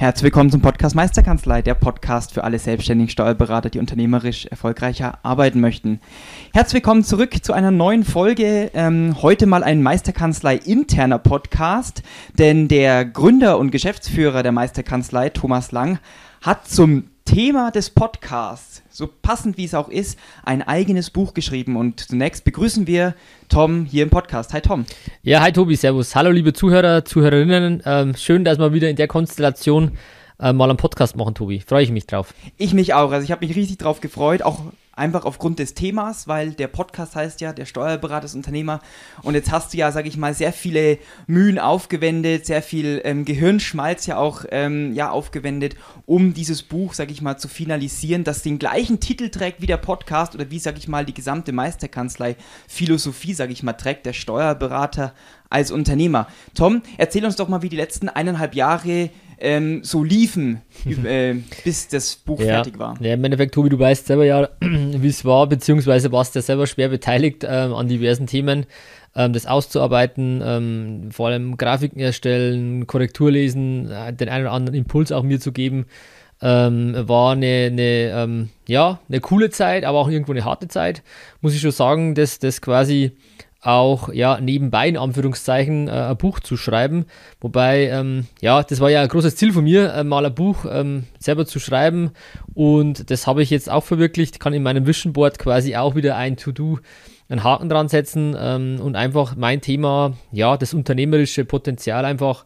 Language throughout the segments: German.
Herzlich willkommen zum Podcast Meisterkanzlei, der Podcast für alle selbstständigen Steuerberater, die unternehmerisch erfolgreicher arbeiten möchten. Herzlich willkommen zurück zu einer neuen Folge. Ähm, heute mal ein Meisterkanzlei interner Podcast, denn der Gründer und Geschäftsführer der Meisterkanzlei, Thomas Lang, hat zum Thema des Podcasts, so passend wie es auch ist, ein eigenes Buch geschrieben. Und zunächst begrüßen wir Tom hier im Podcast. Hi Tom. Ja, hi Tobi, servus. Hallo liebe Zuhörer, Zuhörerinnen. Ähm, schön, dass wir wieder in der Konstellation äh, mal einen Podcast machen, Tobi. Freue ich mich drauf. Ich mich auch. Also ich habe mich riesig drauf gefreut, auch einfach aufgrund des Themas, weil der Podcast heißt ja der Steuerberater des Unternehmer und jetzt hast du ja, sage ich mal, sehr viele Mühen aufgewendet, sehr viel ähm, Gehirnschmalz ja auch ähm, ja, aufgewendet, um dieses Buch, sage ich mal, zu finalisieren, das den gleichen Titel trägt wie der Podcast oder wie, sage ich mal, die gesamte Meisterkanzlei Philosophie, sage ich mal, trägt der Steuerberater als Unternehmer. Tom, erzähl uns doch mal, wie die letzten eineinhalb Jahre ähm, so liefen, äh, bis das Buch ja. fertig war. Ja, im Endeffekt, Tobi, du weißt selber ja, wie es war, beziehungsweise warst ja selber schwer beteiligt ähm, an diversen Themen, ähm, das auszuarbeiten, ähm, vor allem Grafiken erstellen, Korrektur lesen, äh, den einen oder anderen Impuls auch mir zu geben. Ähm, war eine, eine, ähm, ja, eine coole Zeit, aber auch irgendwo eine harte Zeit, muss ich schon sagen, dass das quasi auch ja nebenbei in Anführungszeichen äh, ein Buch zu schreiben. Wobei, ähm, ja, das war ja ein großes Ziel von mir, äh, mal ein Buch ähm, selber zu schreiben. Und das habe ich jetzt auch verwirklicht, kann in meinem Vision Board quasi auch wieder ein To-Do, einen Haken dran setzen ähm, und einfach mein Thema, ja, das unternehmerische Potenzial einfach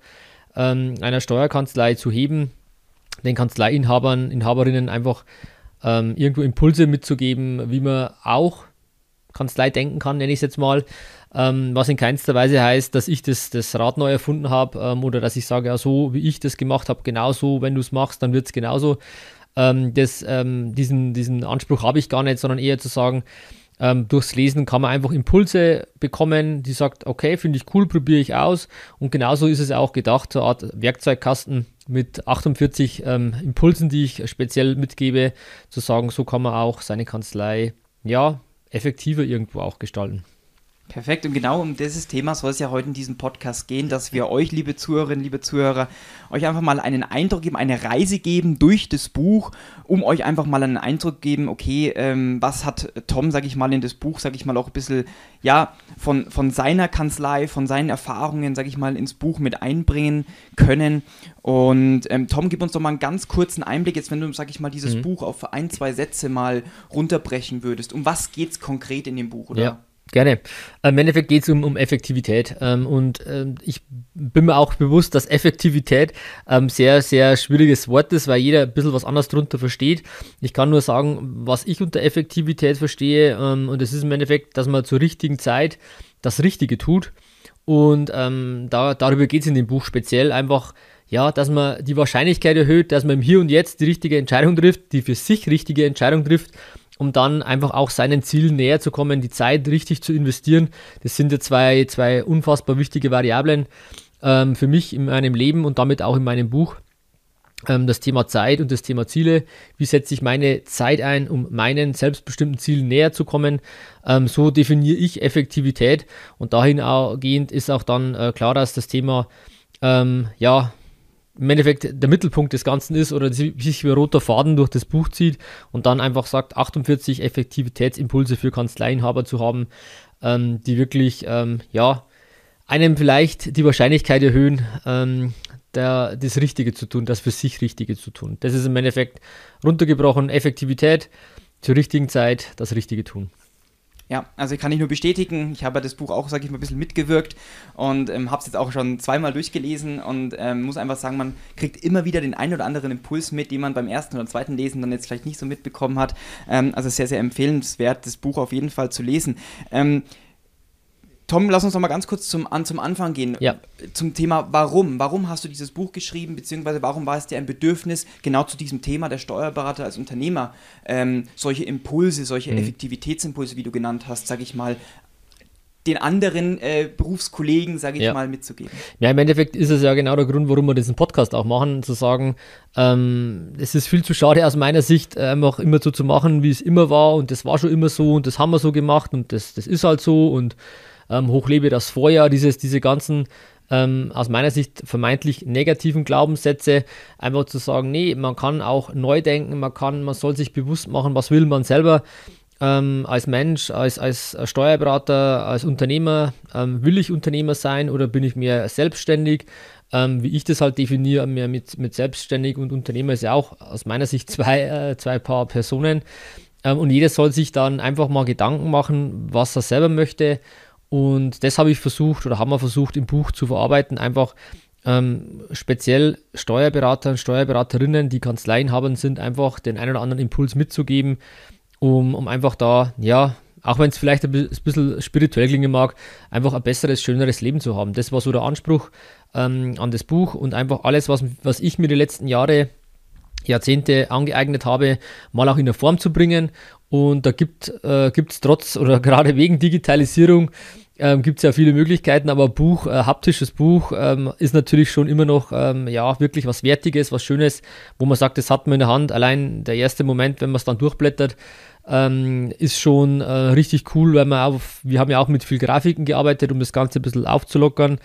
ähm, einer Steuerkanzlei zu heben, den Kanzleiinhabern, Inhaberinnen einfach ähm, irgendwo Impulse mitzugeben, wie man auch Kanzlei denken kann, nenne ich es jetzt mal. Ähm, was in keinster Weise heißt, dass ich das, das Rad neu erfunden habe ähm, oder dass ich sage, ja, so wie ich das gemacht habe, genauso, wenn du es machst, dann wird es genauso. Ähm, das, ähm, diesen, diesen Anspruch habe ich gar nicht, sondern eher zu sagen, ähm, durchs Lesen kann man einfach Impulse bekommen, die sagt, okay, finde ich cool, probiere ich aus. Und genauso ist es auch gedacht, so eine Art Werkzeugkasten mit 48 ähm, Impulsen, die ich speziell mitgebe, zu sagen, so kann man auch seine Kanzlei ja, effektiver irgendwo auch gestalten. Perfekt. Und genau um dieses Thema soll es ja heute in diesem Podcast gehen, dass wir euch, liebe Zuhörerinnen, liebe Zuhörer, euch einfach mal einen Eindruck geben, eine Reise geben durch das Buch, um euch einfach mal einen Eindruck geben, okay, ähm, was hat Tom, sag ich mal, in das Buch, sag ich mal, auch ein bisschen, ja, von, von seiner Kanzlei, von seinen Erfahrungen, sag ich mal, ins Buch mit einbringen können. Und ähm, Tom, gib uns doch mal einen ganz kurzen Einblick, jetzt wenn du, sag ich mal, dieses mhm. Buch auf ein, zwei Sätze mal runterbrechen würdest. Um was geht es konkret in dem Buch, oder? Ja. Gerne. Im Endeffekt geht es um, um Effektivität. Ähm, und ähm, ich bin mir auch bewusst, dass Effektivität ähm, sehr, sehr schwieriges Wort ist, weil jeder ein bisschen was anderes darunter versteht. Ich kann nur sagen, was ich unter Effektivität verstehe. Ähm, und das ist im Endeffekt, dass man zur richtigen Zeit das Richtige tut. Und ähm, da, darüber geht es in dem Buch speziell einfach, ja, dass man die Wahrscheinlichkeit erhöht, dass man im Hier und Jetzt die richtige Entscheidung trifft, die für sich richtige Entscheidung trifft um dann einfach auch seinen Zielen näher zu kommen, die Zeit richtig zu investieren. Das sind ja zwei, zwei unfassbar wichtige Variablen ähm, für mich in meinem Leben und damit auch in meinem Buch. Ähm, das Thema Zeit und das Thema Ziele. Wie setze ich meine Zeit ein, um meinen selbstbestimmten Zielen näher zu kommen? Ähm, so definiere ich Effektivität und dahingehend ist auch dann äh, klar, dass das Thema ähm, ja, im Endeffekt der Mittelpunkt des Ganzen ist oder sich wie ein roter Faden durch das Buch zieht und dann einfach sagt, 48 Effektivitätsimpulse für Kanzleiinhaber zu haben, ähm, die wirklich, ähm, ja, einem vielleicht die Wahrscheinlichkeit erhöhen, ähm, der, das Richtige zu tun, das für sich Richtige zu tun. Das ist im Endeffekt runtergebrochen, Effektivität zur richtigen Zeit, das Richtige tun. Ja, also kann ich nur bestätigen. Ich habe das Buch auch, sage ich mal, ein bisschen mitgewirkt und ähm, habe es jetzt auch schon zweimal durchgelesen und ähm, muss einfach sagen, man kriegt immer wieder den einen oder anderen Impuls mit, den man beim ersten oder zweiten Lesen dann jetzt vielleicht nicht so mitbekommen hat. Ähm, also sehr, sehr empfehlenswert, das Buch auf jeden Fall zu lesen. Tom, lass uns noch mal ganz kurz zum, an, zum Anfang gehen. Ja. Zum Thema Warum. Warum hast du dieses Buch geschrieben, beziehungsweise warum war es dir ein Bedürfnis, genau zu diesem Thema der Steuerberater als Unternehmer, ähm, solche Impulse, solche Mhm. Effektivitätsimpulse, wie du genannt hast, sage ich mal, den anderen äh, Berufskollegen, sage ich Ja. mal, mitzugeben? Ja, im Endeffekt ist es ja genau der Grund, warum wir diesen Podcast auch machen, zu sagen, ähm, es ist viel zu schade aus meiner Sicht, äh, einfach immer so zu machen, wie es immer war und das war schon immer so und das haben wir so gemacht und das, das ist halt so und ähm, hochlebe das Vorjahr, dieses, diese ganzen ähm, aus meiner Sicht vermeintlich negativen Glaubenssätze, einfach zu sagen, nee, man kann auch neu denken, man kann, man soll sich bewusst machen, was will man selber ähm, als Mensch, als, als Steuerberater, als Unternehmer, ähm, will ich Unternehmer sein oder bin ich mehr selbstständig? Ähm, wie ich das halt definiere, mehr mit, mit selbstständig und Unternehmer ist ja auch aus meiner Sicht zwei, äh, zwei Paar Personen. Ähm, und jeder soll sich dann einfach mal Gedanken machen, was er selber möchte. Und das habe ich versucht oder haben wir versucht im Buch zu verarbeiten, einfach ähm, speziell Steuerberater und Steuerberaterinnen, die Kanzleienhabern sind, einfach den einen oder anderen Impuls mitzugeben, um, um einfach da, ja, auch wenn es vielleicht ein bi- ein bisschen spirituell klingen mag, einfach ein besseres, schöneres Leben zu haben. Das war so der Anspruch ähm, an das Buch und einfach alles, was, was ich mir die letzten Jahre, Jahrzehnte angeeignet habe, mal auch in der Form zu bringen. Und da gibt es trotz oder gerade wegen Digitalisierung ähm, gibt es ja viele Möglichkeiten, aber Buch, äh, haptisches Buch ähm, ist natürlich schon immer noch ähm, ja wirklich was Wertiges, was Schönes, wo man sagt, das hat man in der Hand. Allein der erste Moment, wenn man es dann durchblättert, ähm, ist schon äh, richtig cool, weil man auch, wir haben ja auch mit viel Grafiken gearbeitet, um das Ganze ein bisschen aufzulockern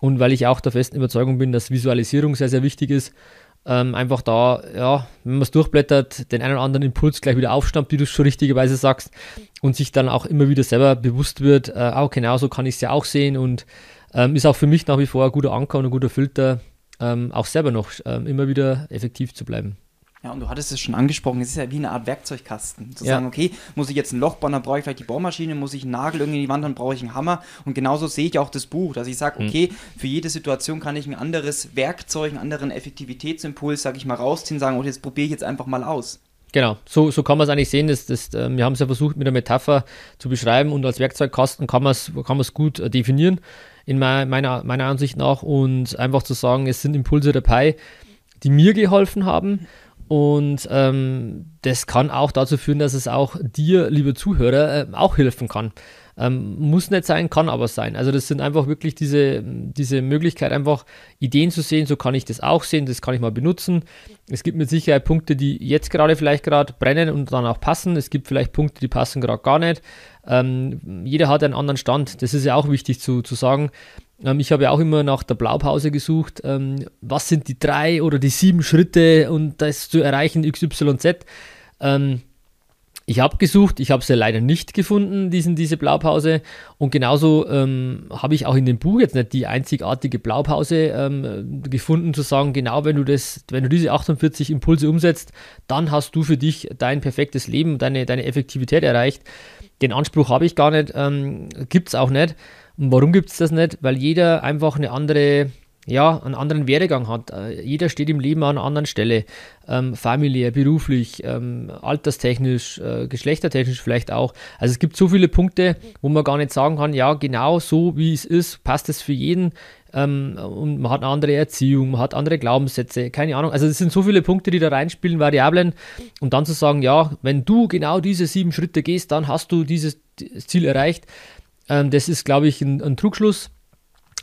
und weil ich auch der festen Überzeugung bin, dass Visualisierung sehr, sehr wichtig ist. Ähm, einfach da, ja, wenn man es durchblättert, den einen oder anderen Impuls gleich wieder aufstammt, wie du es schon richtigerweise sagst, und sich dann auch immer wieder selber bewusst wird, äh, auch genau so kann ich es ja auch sehen und ähm, ist auch für mich nach wie vor ein guter Anker und ein guter Filter, ähm, auch selber noch ähm, immer wieder effektiv zu bleiben. Ja, und du hattest es schon angesprochen, es ist ja wie eine Art Werkzeugkasten. Zu Ja. sagen, okay, muss ich jetzt ein Loch bauen, dann brauche ich vielleicht die Bohrmaschine, muss ich einen Nagel irgendwie in die Wand, dann brauche ich einen Hammer. Und genauso sehe ich auch das Buch, dass ich sage, okay, für jede Situation kann ich ein anderes Werkzeug, einen anderen Effektivitätsimpuls, sage ich mal, rausziehen, sagen, und jetzt probiere ich jetzt einfach mal aus. Genau, so, so kann man es eigentlich sehen. Das, das, äh, wir haben es ja versucht mit einer Metapher zu beschreiben und als Werkzeugkasten kann man es kann man's gut äh, definieren, in mei- meiner, meiner Ansicht nach. Und einfach zu sagen, es sind Impulse dabei, die mir geholfen haben. Und ähm, das kann auch dazu führen, dass es auch dir, liebe Zuhörer, äh, auch helfen kann. Ähm, muss nicht sein, kann aber sein. Also das sind einfach wirklich diese, diese Möglichkeit, einfach Ideen zu sehen, so kann ich das auch sehen, das kann ich mal benutzen. Es gibt mit Sicherheit Punkte, die jetzt gerade vielleicht gerade brennen und dann auch passen. Es gibt vielleicht Punkte, die passen gerade gar nicht. Ähm, jeder hat einen anderen Stand. Das ist ja auch wichtig zu, zu sagen. Ähm, ich habe ja auch immer nach der Blaupause gesucht. Ähm, was sind die drei oder die sieben Schritte, um das zu erreichen, XYZ? Ähm, ich habe gesucht, ich habe sie leider nicht gefunden, diesen, diese Blaupause. Und genauso ähm, habe ich auch in dem Buch jetzt nicht die einzigartige Blaupause ähm, gefunden, zu sagen, genau wenn du das, wenn du diese 48 Impulse umsetzt, dann hast du für dich dein perfektes Leben, deine, deine Effektivität erreicht. Den Anspruch habe ich gar nicht, ähm, gibt es auch nicht. Und warum gibt es das nicht? Weil jeder einfach eine andere, ja, einen anderen Werdegang hat. Äh, jeder steht im Leben an einer anderen Stelle. Ähm, familiär, beruflich, ähm, alterstechnisch, äh, geschlechtertechnisch vielleicht auch. Also es gibt so viele Punkte, wo man gar nicht sagen kann, ja, genau so wie es ist, passt es für jeden. Ähm, und man hat eine andere Erziehung, man hat andere Glaubenssätze, keine Ahnung. Also es sind so viele Punkte, die da reinspielen, Variablen. Und dann zu sagen, ja, wenn du genau diese sieben Schritte gehst, dann hast du dieses Ziel erreicht. Ähm, das ist, glaube ich, ein, ein Trugschluss.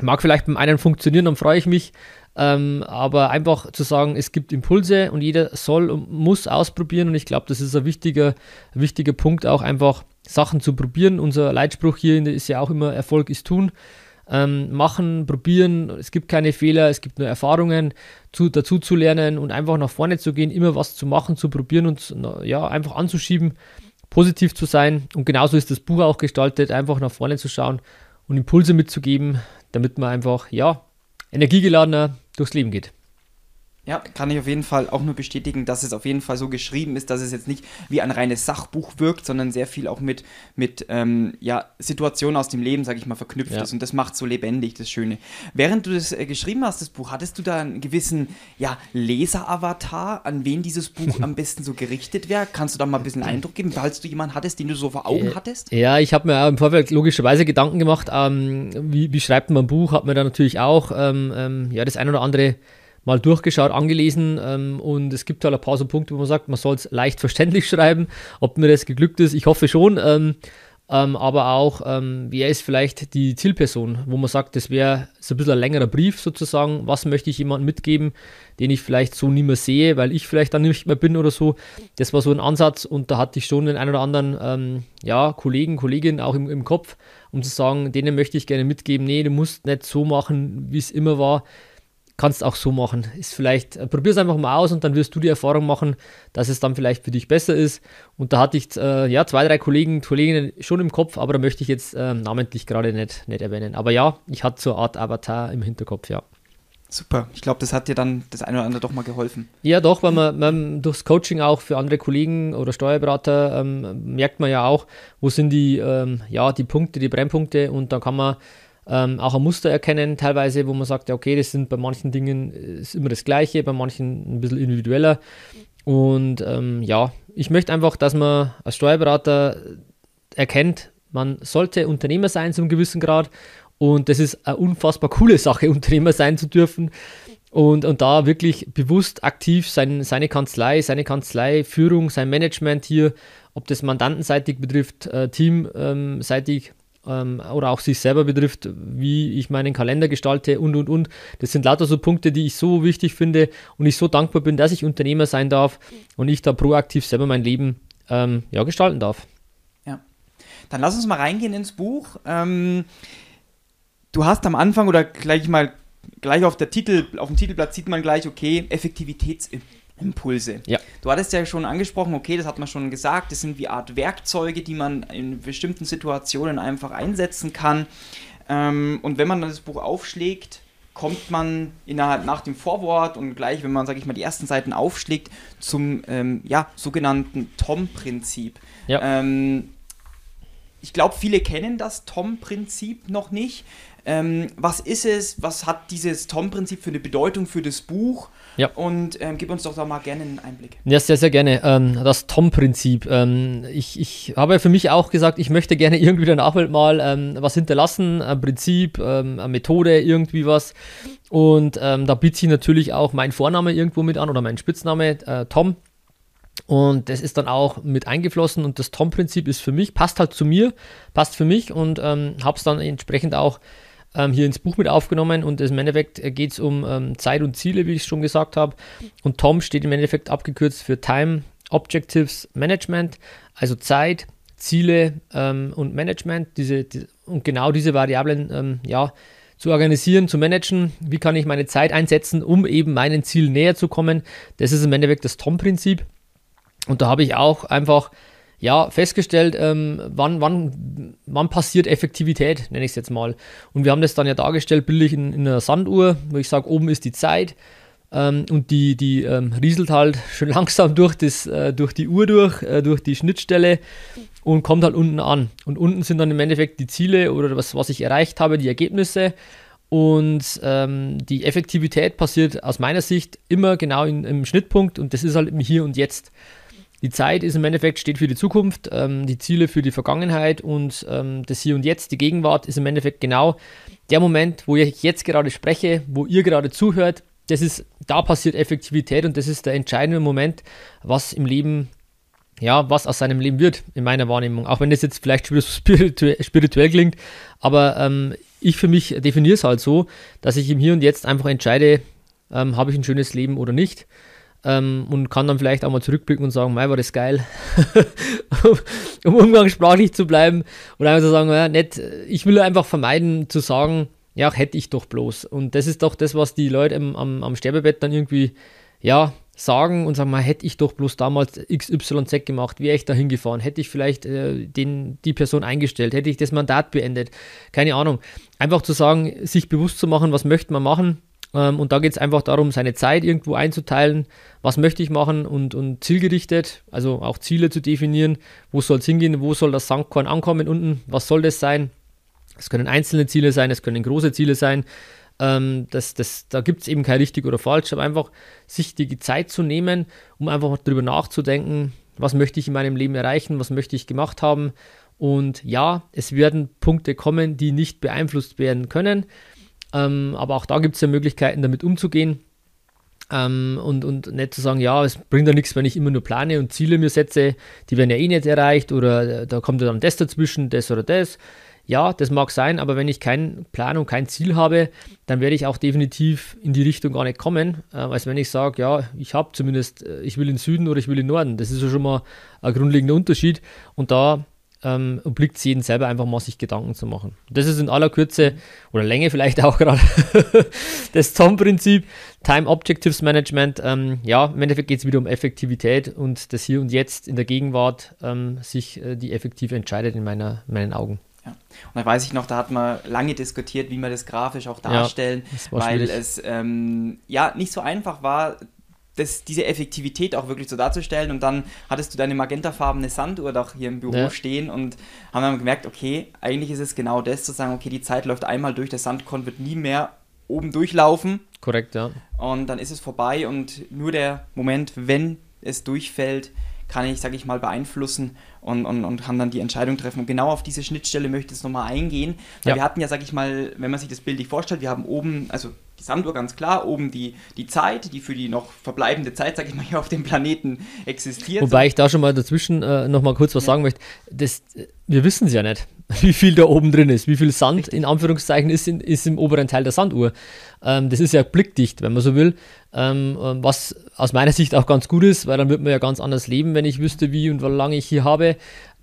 Mag vielleicht beim einen funktionieren, dann freue ich mich. Ähm, aber einfach zu sagen, es gibt Impulse und jeder soll und muss ausprobieren. Und ich glaube, das ist ein wichtiger, wichtiger Punkt, auch einfach Sachen zu probieren. Unser Leitspruch hier ist ja auch immer: Erfolg ist tun. Ähm, machen, probieren. Es gibt keine Fehler, es gibt nur Erfahrungen, zu, dazu zu lernen und einfach nach vorne zu gehen, immer was zu machen, zu probieren und ja, einfach anzuschieben, positiv zu sein. Und genauso ist das Buch auch gestaltet, einfach nach vorne zu schauen und Impulse mitzugeben, damit man einfach, ja, energiegeladener durchs Leben geht. Ja, kann ich auf jeden Fall auch nur bestätigen, dass es auf jeden Fall so geschrieben ist, dass es jetzt nicht wie ein reines Sachbuch wirkt, sondern sehr viel auch mit, mit ähm, ja, Situationen aus dem Leben, sage ich mal, verknüpft ja. ist. Und das macht so lebendig, das Schöne. Während du das äh, geschrieben hast, das Buch, hattest du da einen gewissen ja, Leser-Avatar, an wen dieses Buch am besten so gerichtet wäre? Kannst du da mal ein bisschen Eindruck geben, falls du jemanden hattest, den du so vor Augen hattest? Ja, ich habe mir im Vorfeld logischerweise Gedanken gemacht, ähm, wie, wie, schreibt man ein Buch, hat mir da natürlich auch ähm, ähm, ja, das ein oder andere mal durchgeschaut, angelesen ähm, und es gibt halt ein paar so Punkte, wo man sagt, man soll es leicht verständlich schreiben. Ob mir das geglückt ist, ich hoffe schon. Ähm, ähm, aber auch, ähm, wer ist vielleicht die Zielperson, wo man sagt, das wäre so ein bisschen ein längerer Brief sozusagen, was möchte ich jemandem mitgeben, den ich vielleicht so nie mehr sehe, weil ich vielleicht dann nicht mehr bin oder so. Das war so ein Ansatz und da hatte ich schon den einen oder anderen ähm, ja, Kollegen, Kolleginnen auch im, im Kopf, um zu sagen, denen möchte ich gerne mitgeben, nee, du musst nicht so machen, wie es immer war, kannst auch so machen. Ist vielleicht, äh, probier es einfach mal aus und dann wirst du die Erfahrung machen, dass es dann vielleicht für dich besser ist. Und da hatte ich äh, ja zwei, drei Kollegen, Kolleginnen schon im Kopf, aber da möchte ich jetzt äh, namentlich gerade nicht, nicht erwähnen. Aber ja, ich hatte so eine Art Avatar im Hinterkopf, ja. Super. Ich glaube, das hat dir dann das eine oder andere doch mal geholfen. Ja, doch, weil man, man durchs Coaching auch für andere Kollegen oder Steuerberater ähm, merkt man ja auch, wo sind die, ähm, ja, die Punkte, die Brennpunkte und dann kann man ähm, auch ein Muster erkennen, teilweise, wo man sagt, ja, okay, das sind bei manchen Dingen äh, ist immer das Gleiche, bei manchen ein bisschen individueller. Und ähm, ja, ich möchte einfach, dass man als Steuerberater erkennt, man sollte Unternehmer sein zu einem gewissen Grad. Und das ist eine unfassbar coole Sache, Unternehmer sein zu dürfen. Und, und da wirklich bewusst aktiv sein, seine Kanzlei, seine Kanzleiführung, sein Management hier, ob das mandantenseitig betrifft, äh, teamseitig, ähm, oder auch sich selber betrifft, wie ich meinen Kalender gestalte und und und. Das sind lauter so Punkte, die ich so wichtig finde und ich so dankbar bin, dass ich Unternehmer sein darf und ich da proaktiv selber mein Leben ähm, ja, gestalten darf. Ja. Dann lass uns mal reingehen ins Buch. Ähm, du hast am Anfang oder gleich mal gleich auf der Titel, auf dem Titelblatt sieht man gleich, okay, Effektivitäts Impulse. Ja. Du hattest ja schon angesprochen, okay, das hat man schon gesagt, das sind wie Art Werkzeuge, die man in bestimmten Situationen einfach einsetzen kann. Ähm, und wenn man dann das Buch aufschlägt, kommt man innerhalb nach dem Vorwort und gleich, wenn man, sage ich mal, die ersten Seiten aufschlägt, zum ähm, ja, sogenannten Tom-Prinzip. Ja. Ähm, ich glaube, viele kennen das Tom-Prinzip noch nicht. Ähm, was ist es? Was hat dieses Tom-Prinzip für eine Bedeutung für das Buch? Ja. Und ähm, gib uns doch da mal gerne einen Einblick. Ja, sehr, sehr gerne. Ähm, das Tom-Prinzip. Ähm, ich, ich habe für mich auch gesagt, ich möchte gerne irgendwie der Nachwelt mal ähm, was hinterlassen, ein Prinzip, ähm, eine Methode, irgendwie was. Und ähm, da bietet sich natürlich auch mein Vorname irgendwo mit an oder mein Spitzname, äh, Tom. Und das ist dann auch mit eingeflossen und das Tom-Prinzip ist für mich, passt halt zu mir, passt für mich und ähm, habe es dann entsprechend auch ähm, hier ins Buch mit aufgenommen und im Endeffekt äh, geht es um ähm, Zeit und Ziele, wie ich schon gesagt habe. Und Tom steht im Endeffekt abgekürzt für Time Objectives Management, also Zeit, Ziele ähm, und Management. Diese, die, und genau diese Variablen ähm, ja, zu organisieren, zu managen. Wie kann ich meine Zeit einsetzen, um eben meinen Zielen näher zu kommen? Das ist im Endeffekt das Tom-Prinzip. Und da habe ich auch einfach ja, festgestellt, ähm, wann, wann, wann passiert Effektivität, nenne ich es jetzt mal. Und wir haben das dann ja dargestellt, bildlich in, in einer Sanduhr, wo ich sage, oben ist die Zeit ähm, und die, die ähm, rieselt halt schon langsam durch, das, äh, durch die Uhr durch, äh, durch die Schnittstelle und kommt halt unten an. Und unten sind dann im Endeffekt die Ziele oder was, was ich erreicht habe, die Ergebnisse. Und ähm, die Effektivität passiert aus meiner Sicht immer genau in, im Schnittpunkt und das ist halt im Hier und Jetzt. Die Zeit ist im Endeffekt steht für die Zukunft, ähm, die Ziele für die Vergangenheit und ähm, das Hier und Jetzt, die Gegenwart ist im Endeffekt genau der Moment, wo ich jetzt gerade spreche, wo ihr gerade zuhört. Das ist, da passiert Effektivität und das ist der entscheidende Moment, was im Leben, ja, was aus seinem Leben wird, in meiner Wahrnehmung. Auch wenn das jetzt vielleicht spirituell, spirituell klingt, aber ähm, ich für mich definiere es halt so, dass ich im Hier und Jetzt einfach entscheide, ähm, habe ich ein schönes Leben oder nicht ähm, und kann dann vielleicht auch mal zurückblicken und sagen, mei, war das geil, um umgangssprachlich zu bleiben und einfach zu sagen, ja, nett, ich will einfach vermeiden zu sagen, ja, hätte ich doch bloß. Und das ist doch das, was die Leute am, am, am Sterbebett dann irgendwie, ja, sagen und sagen, mal, hätte ich doch bloß damals XYZ gemacht, wäre ich da hingefahren, hätte ich vielleicht äh, den, die Person eingestellt, hätte ich das Mandat beendet, keine Ahnung. Einfach zu sagen, sich bewusst zu machen, was möchte man machen Ähm, und da geht es einfach darum, seine Zeit irgendwo einzuteilen, was möchte ich machen und, und zielgerichtet, also auch Ziele zu definieren, wo soll es hingehen, wo soll das Sandkorn ankommen unten, was soll das sein. Es können einzelne Ziele sein, es können große Ziele sein. Ähm, das, das, da gibt es eben kein richtig oder falsch, aber einfach sich die Zeit zu nehmen, um einfach darüber nachzudenken, was möchte ich in meinem Leben erreichen, was möchte ich gemacht haben. Und ja, es werden Punkte kommen, die nicht beeinflusst werden können. Ähm, aber auch da gibt es ja Möglichkeiten, damit umzugehen. Ähm, und, und nicht zu sagen, ja, es bringt ja nichts, wenn ich immer nur plane und Ziele mir setze, die werden ja eh nicht erreicht oder da kommt ja dann das dazwischen, das oder das. Ja, das mag sein, aber wenn ich keinen Plan und kein Ziel habe, dann werde ich auch definitiv in die Richtung gar nicht kommen, äh, als wenn ich sage, ja, ich habe zumindest, äh, ich will in den Süden oder ich will in den Norden. Das ist ja schon mal ein grundlegender Unterschied. Und da ähm, obliegt es jedem selber einfach mal sich Gedanken zu machen. Das ist in aller Kürze oder Länge vielleicht auch gerade das TOM-Prinzip, Time Objectives Management. Ähm, ja, im Endeffekt geht es wieder um Effektivität und das Hier und Jetzt in der Gegenwart ähm, sich äh, die effektiv entscheidet in meiner, meinen Augen. Ja. Und da weiß ich noch, da hat man lange diskutiert, wie wir das grafisch auch darstellen, ja, weil schwierig. es ähm, ja nicht so einfach war, das, diese Effektivität auch wirklich so darzustellen. Und dann hattest du deine magentafarbene Sanduhr doch hier im Büro ja. stehen und haben dann gemerkt, okay, eigentlich ist es genau das, zu sagen, okay, die Zeit läuft einmal durch, der Sandkorn wird nie mehr oben durchlaufen. Korrekt, ja. Und dann ist es vorbei und nur der Moment, wenn es durchfällt, kann ich, sage ich mal, beeinflussen und, und, und kann dann die Entscheidung treffen. Und genau auf diese Schnittstelle möchte ich jetzt nochmal eingehen. Weil ja. wir hatten ja, sage ich mal, wenn man sich das bildlich vorstellt, wir haben oben, also Sanduhr ganz klar, oben die, die Zeit, die für die noch verbleibende Zeit, sage ich mal, hier auf dem Planeten existiert. Wobei ich da schon mal dazwischen äh, nochmal kurz was ja. sagen möchte. Das, wir wissen es ja nicht, wie viel da oben drin ist, wie viel Sand Richtig. in Anführungszeichen ist, in, ist im oberen Teil der Sanduhr. Ähm, das ist ja blickdicht, wenn man so will. Ähm, ähm, was aus meiner Sicht auch ganz gut ist, weil dann wird man ja ganz anders leben, wenn ich wüsste, wie und wie lange ich hier habe.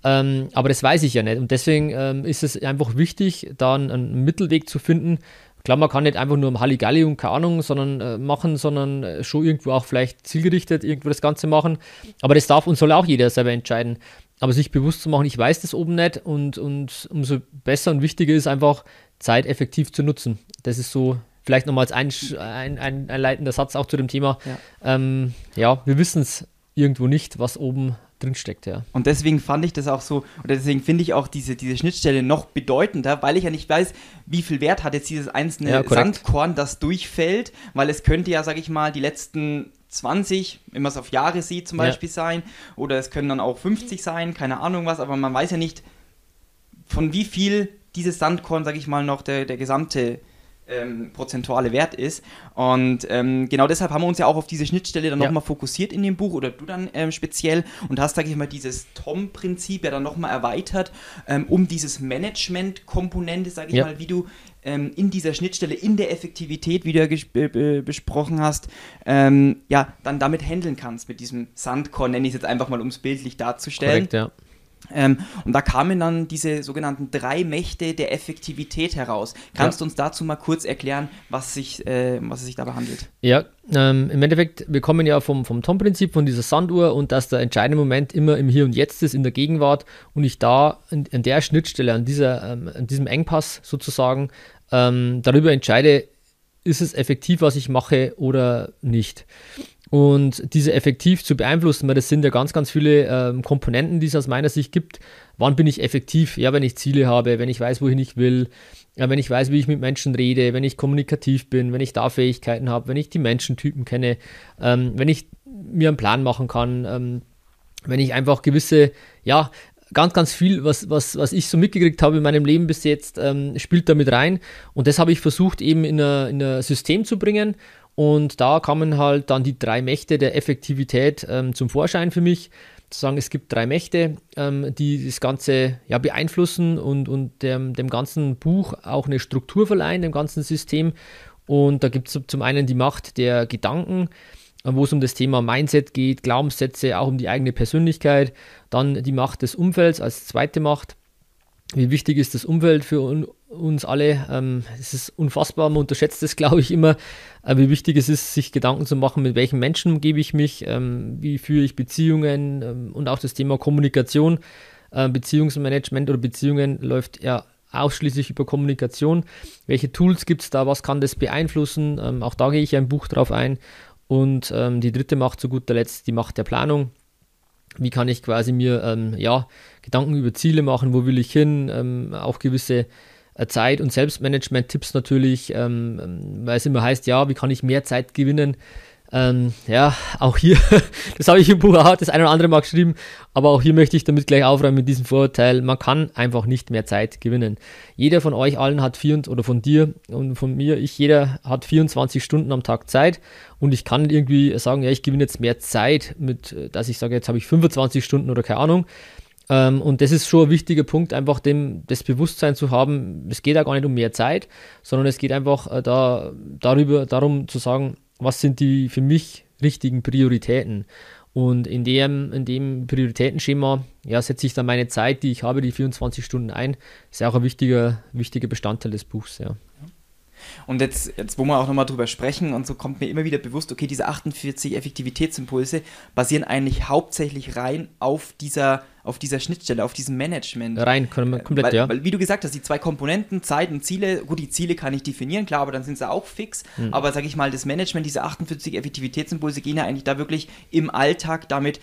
Ähm, aber das weiß ich ja nicht. Und deswegen ähm, ist es einfach wichtig, da einen, einen Mittelweg zu finden, Klar, man kann nicht einfach nur am Halligalli und keine Ahnung sondern, äh, machen, sondern äh, schon irgendwo auch vielleicht zielgerichtet irgendwo das Ganze machen. Aber das darf und soll auch jeder selber entscheiden. Aber sich bewusst zu machen, ich weiß das oben nicht und, und umso besser und wichtiger ist einfach, Zeit effektiv zu nutzen. Das ist so vielleicht nochmal als ein, ein, ein, ein leitender Satz auch zu dem Thema. Ja, ähm, ja wir wissen es irgendwo nicht, was oben drinsteckt, ja. Und deswegen fand ich das auch so, oder deswegen finde ich auch diese, diese Schnittstelle noch bedeutender, weil ich ja nicht weiß, wie viel Wert hat jetzt dieses einzelne ja, Sandkorn, das durchfällt, weil es könnte ja, sag ich mal, die letzten 20, wenn man es auf Jahre sieht zum Beispiel ja. sein, oder es können dann auch 50 sein, keine Ahnung was, aber man weiß ja nicht, von wie viel dieses Sandkorn, sag ich mal, noch der, der gesamte ähm, prozentuale Wert ist. Und ähm, genau deshalb haben wir uns ja auch auf diese Schnittstelle dann ja. nochmal fokussiert in dem Buch oder du dann ähm, speziell und hast, sage ich mal, dieses Tom-Prinzip ja dann nochmal erweitert, ähm, um dieses Management-Komponente, sage ich ja. mal, wie du ähm, in dieser Schnittstelle, in der Effektivität, wie du ja besprochen hast, ähm, ja, dann damit handeln kannst, mit diesem Sandkorn, nenne ich es jetzt einfach mal, um es bildlich darzustellen. Korrekt, ja. Ähm, und da kamen dann diese sogenannten drei Mächte der Effektivität heraus. Kannst ja. du uns dazu mal kurz erklären, was sich, äh, was es sich dabei handelt? Ja, ähm, im Endeffekt, wir kommen ja vom, vom Tom-Prinzip, von dieser Sanduhr und dass der entscheidende Moment immer im Hier und Jetzt ist, in der Gegenwart und ich da an, an der Schnittstelle, an, dieser, ähm, an diesem Engpass sozusagen, ähm, darüber entscheide, ist es effektiv, was ich mache oder nicht und diese effektiv zu beeinflussen, weil das sind ja ganz, ganz viele ähm, Komponenten, die es aus meiner Sicht gibt. Wann bin ich effektiv? Ja, wenn ich Ziele habe, wenn ich weiß, wohin ich will, ja, wenn ich weiß, wie ich mit Menschen rede, wenn ich kommunikativ bin, wenn ich da Fähigkeiten habe, wenn ich die Menschentypen kenne, ähm, wenn ich mir einen Plan machen kann, ähm, wenn ich einfach gewisse, ja, ganz, ganz viel, was, was, was ich so mitgekriegt habe in meinem Leben bis jetzt, ähm, spielt da mit rein. Und das habe ich versucht eben in ein System zu bringen und da kamen halt dann die drei Mächte der Effektivität ähm, zum Vorschein für mich. Zu sagen, es gibt drei Mächte, ähm, die das Ganze ja, beeinflussen und, und dem, dem ganzen Buch auch eine Struktur verleihen, dem ganzen System. Und da gibt es zum einen die Macht der Gedanken, äh, wo es um das Thema Mindset geht, Glaubenssätze, auch um die eigene Persönlichkeit. Dann die Macht des Umfelds als zweite Macht. Wie wichtig ist das Umfeld für uns alle? Ähm, es ist unfassbar, man unterschätzt es, glaube ich, immer, äh, wie wichtig es ist, sich Gedanken zu machen, mit welchen Menschen umgebe ich mich, ähm, wie führe ich Beziehungen ähm, und auch das Thema Kommunikation, äh, Beziehungsmanagement oder Beziehungen läuft ja ausschließlich über Kommunikation. Welche Tools gibt es da? Was kann das beeinflussen? Ähm, auch da gehe ich ein Buch drauf ein. Und ähm, die dritte Macht zu guter Letzt die Macht der Planung. Wie kann ich quasi mir ähm, ja, Gedanken über Ziele machen? Wo will ich hin? Ähm, auch gewisse Zeit- und Selbstmanagement-Tipps natürlich, ähm, weil es immer heißt, ja, wie kann ich mehr Zeit gewinnen? Ähm, ja, auch hier, das habe ich im Buch auch das eine oder andere Mal geschrieben, aber auch hier möchte ich damit gleich aufräumen mit diesem Vorurteil. Man kann einfach nicht mehr Zeit gewinnen. Jeder von euch allen hat vier, oder von dir und von mir, ich, jeder hat 24 Stunden am Tag Zeit und ich kann irgendwie sagen, ja, ich gewinne jetzt mehr Zeit mit, dass ich sage, jetzt habe ich 25 Stunden oder keine Ahnung. Ähm, und das ist schon ein wichtiger Punkt, einfach dem, das Bewusstsein zu haben, es geht ja gar nicht um mehr Zeit, sondern es geht einfach äh, da, darüber, darum zu sagen, was sind die für mich richtigen Prioritäten. Und in dem, in dem Prioritätenschema ja, setze ich dann meine Zeit, die ich habe, die 24 Stunden ein. Ist ja auch ein wichtiger, wichtiger Bestandteil des Buchs. Ja. Und jetzt, jetzt, wo wir auch nochmal drüber sprechen, und so kommt mir immer wieder bewusst, okay, diese 48 Effektivitätsimpulse basieren eigentlich hauptsächlich rein auf dieser, auf dieser Schnittstelle, auf diesem Management. Rein, komplett, weil, ja. Weil, wie du gesagt hast, die zwei Komponenten, Zeit und Ziele, gut, die Ziele kann ich definieren, klar, aber dann sind sie auch fix. Mhm. Aber sag ich mal, das Management, diese 48 Effektivitätsimpulse gehen ja eigentlich da wirklich im Alltag damit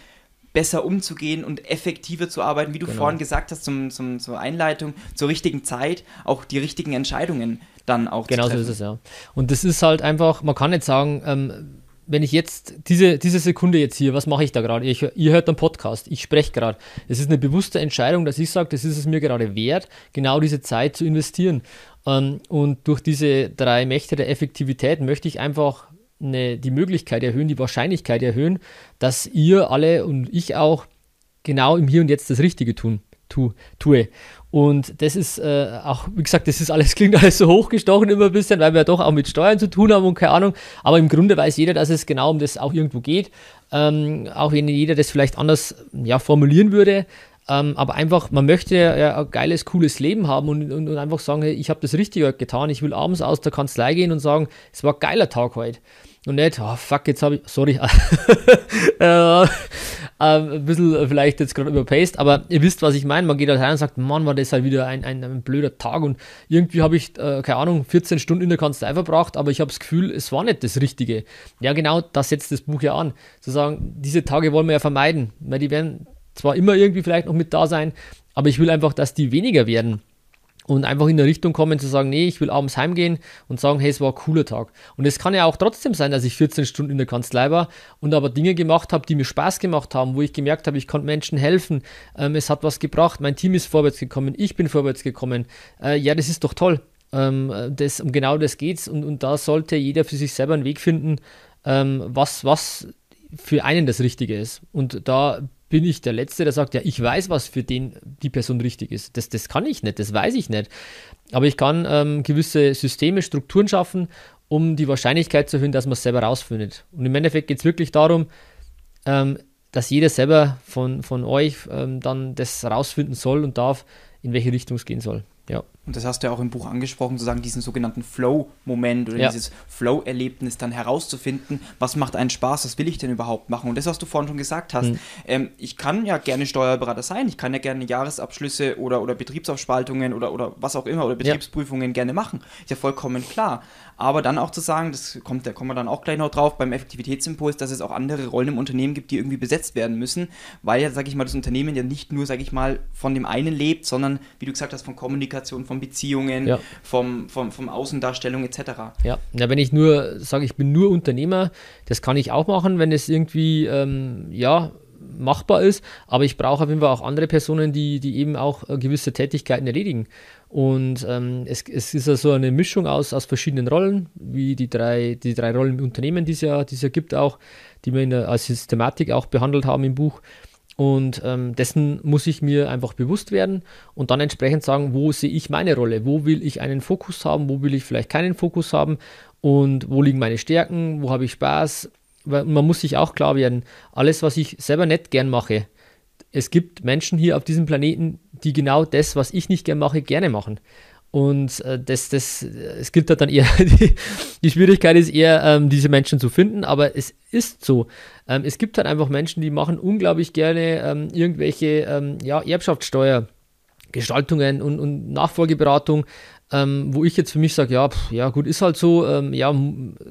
besser umzugehen und effektiver zu arbeiten, wie du genau. vorhin gesagt hast, zum, zum, zur Einleitung, zur richtigen Zeit, auch die richtigen Entscheidungen dann auch genau so ist es, ja. Und das ist halt einfach, man kann nicht sagen, ähm, wenn ich jetzt, diese, diese Sekunde jetzt hier, was mache ich da gerade? Ihr hört einen Podcast, ich spreche gerade. Es ist eine bewusste Entscheidung, dass ich sage, das ist es mir gerade wert, genau diese Zeit zu investieren. Ähm, und durch diese drei Mächte der Effektivität möchte ich einfach eine, die Möglichkeit erhöhen, die Wahrscheinlichkeit erhöhen, dass ihr alle und ich auch genau im Hier und Jetzt das Richtige tun, tu, tue. Und das ist äh, auch, wie gesagt, das ist alles, klingt alles so hochgestochen immer ein bisschen, weil wir ja doch auch mit Steuern zu tun haben und keine Ahnung. Aber im Grunde weiß jeder, dass es genau um das auch irgendwo geht. Ähm, auch wenn jeder das vielleicht anders ja, formulieren würde. Ähm, aber einfach, man möchte ja ein geiles, cooles Leben haben und, und, und einfach sagen, hey, ich habe das Richtige getan. Ich will abends aus der Kanzlei gehen und sagen, es war ein geiler Tag heute. Und nicht, oh fuck, jetzt habe ich, sorry, äh, ein bisschen vielleicht jetzt gerade überpaced, aber ihr wisst, was ich meine. Man geht halt rein und sagt, Mann, war das halt wieder ein, ein, ein blöder Tag und irgendwie habe ich, äh, keine Ahnung, 14 Stunden in der Kanzlei verbracht, aber ich habe das Gefühl, es war nicht das Richtige. Ja, genau, das setzt das Buch ja an. Zu sagen, diese Tage wollen wir ja vermeiden, weil die werden zwar immer irgendwie vielleicht noch mit da sein, aber ich will einfach, dass die weniger werden und einfach in der Richtung kommen zu sagen, nee, ich will abends heimgehen und sagen, hey, es war ein cooler Tag. Und es kann ja auch trotzdem sein, dass ich 14 Stunden in der Kanzlei war und aber Dinge gemacht habe, die mir Spaß gemacht haben, wo ich gemerkt habe, ich konnte Menschen helfen, ähm, es hat was gebracht, mein Team ist vorwärts gekommen, ich bin vorwärts gekommen. Äh, ja, das ist doch toll. Ähm, das, um genau das geht's und, und da sollte jeder für sich selber einen Weg finden, ähm, was, was für einen das Richtige ist. Und da bin ich der Letzte, der sagt, ja, ich weiß, was für den die Person richtig ist. Das, das kann ich nicht, das weiß ich nicht. Aber ich kann ähm, gewisse Systeme, Strukturen schaffen, um die Wahrscheinlichkeit zu erhöhen, dass man es selber rausfindet. Und im Endeffekt geht es wirklich darum, ähm, dass jeder selber von, von euch ähm, dann das rausfinden soll und darf, in welche Richtung es gehen soll. Ja. Und das hast du ja auch im Buch angesprochen, sozusagen diesen sogenannten Flow-Moment oder ja. dieses Flow-Erlebnis dann herauszufinden, was macht einen Spaß, was will ich denn überhaupt machen? Und das, was du vorhin schon gesagt hast, mhm. ähm, ich kann ja gerne Steuerberater sein, ich kann ja gerne Jahresabschlüsse oder, oder Betriebsaufspaltungen oder, oder was auch immer oder Betriebsprüfungen ja. gerne machen. Ist ja vollkommen klar. Aber dann auch zu sagen, das kommt, da kommen wir dann auch gleich noch drauf beim Effektivitätsimpuls, dass es auch andere Rollen im Unternehmen gibt, die irgendwie besetzt werden müssen, weil ja, sage ich mal, das Unternehmen ja nicht nur, sage ich mal, von dem einen lebt, sondern, wie du gesagt hast, von Kommunikation, von Beziehungen, ja. vom, vom, vom Außendarstellung etc. Ja. ja, wenn ich nur sage, ich bin nur Unternehmer, das kann ich auch machen, wenn es irgendwie, ähm, ja, machbar ist, aber ich brauche auf jeden Fall auch andere Personen, die, die eben auch äh, gewisse Tätigkeiten erledigen. Und ähm, es, es ist also eine Mischung aus, aus verschiedenen Rollen, wie die drei, die drei Rollen im Unternehmen, die es ja, die es ja gibt auch, die wir in der, als Systematik auch behandelt haben im Buch. Und ähm, dessen muss ich mir einfach bewusst werden und dann entsprechend sagen, wo sehe ich meine Rolle, wo will ich einen Fokus haben, wo will ich vielleicht keinen Fokus haben und wo liegen meine Stärken, wo habe ich Spaß. Man muss sich auch klar werden, alles, was ich selber nicht gern mache, es gibt Menschen hier auf diesem Planeten, die genau das, was ich nicht gern mache, gerne machen. Und äh, das, das, es gibt halt dann eher, die, die Schwierigkeit ist eher, ähm, diese Menschen zu finden, aber es ist so. Ähm, es gibt halt einfach Menschen, die machen unglaublich gerne ähm, irgendwelche ähm, ja, Erbschaftssteuer. Und, und Nachfolgeberatung, ähm, wo ich jetzt für mich sage, ja, pff, ja gut, ist halt so, ähm, ja,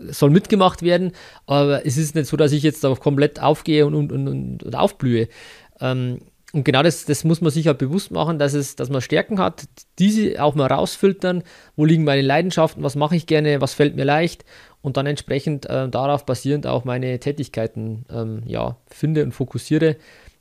soll mitgemacht werden, aber es ist nicht so, dass ich jetzt da komplett aufgehe und, und, und, und aufblühe. Ähm, und genau das, das muss man sich halt bewusst machen, dass, es, dass man Stärken hat, diese auch mal rausfiltern, wo liegen meine Leidenschaften, was mache ich gerne, was fällt mir leicht und dann entsprechend äh, darauf basierend auch meine Tätigkeiten ähm, ja, finde und fokussiere.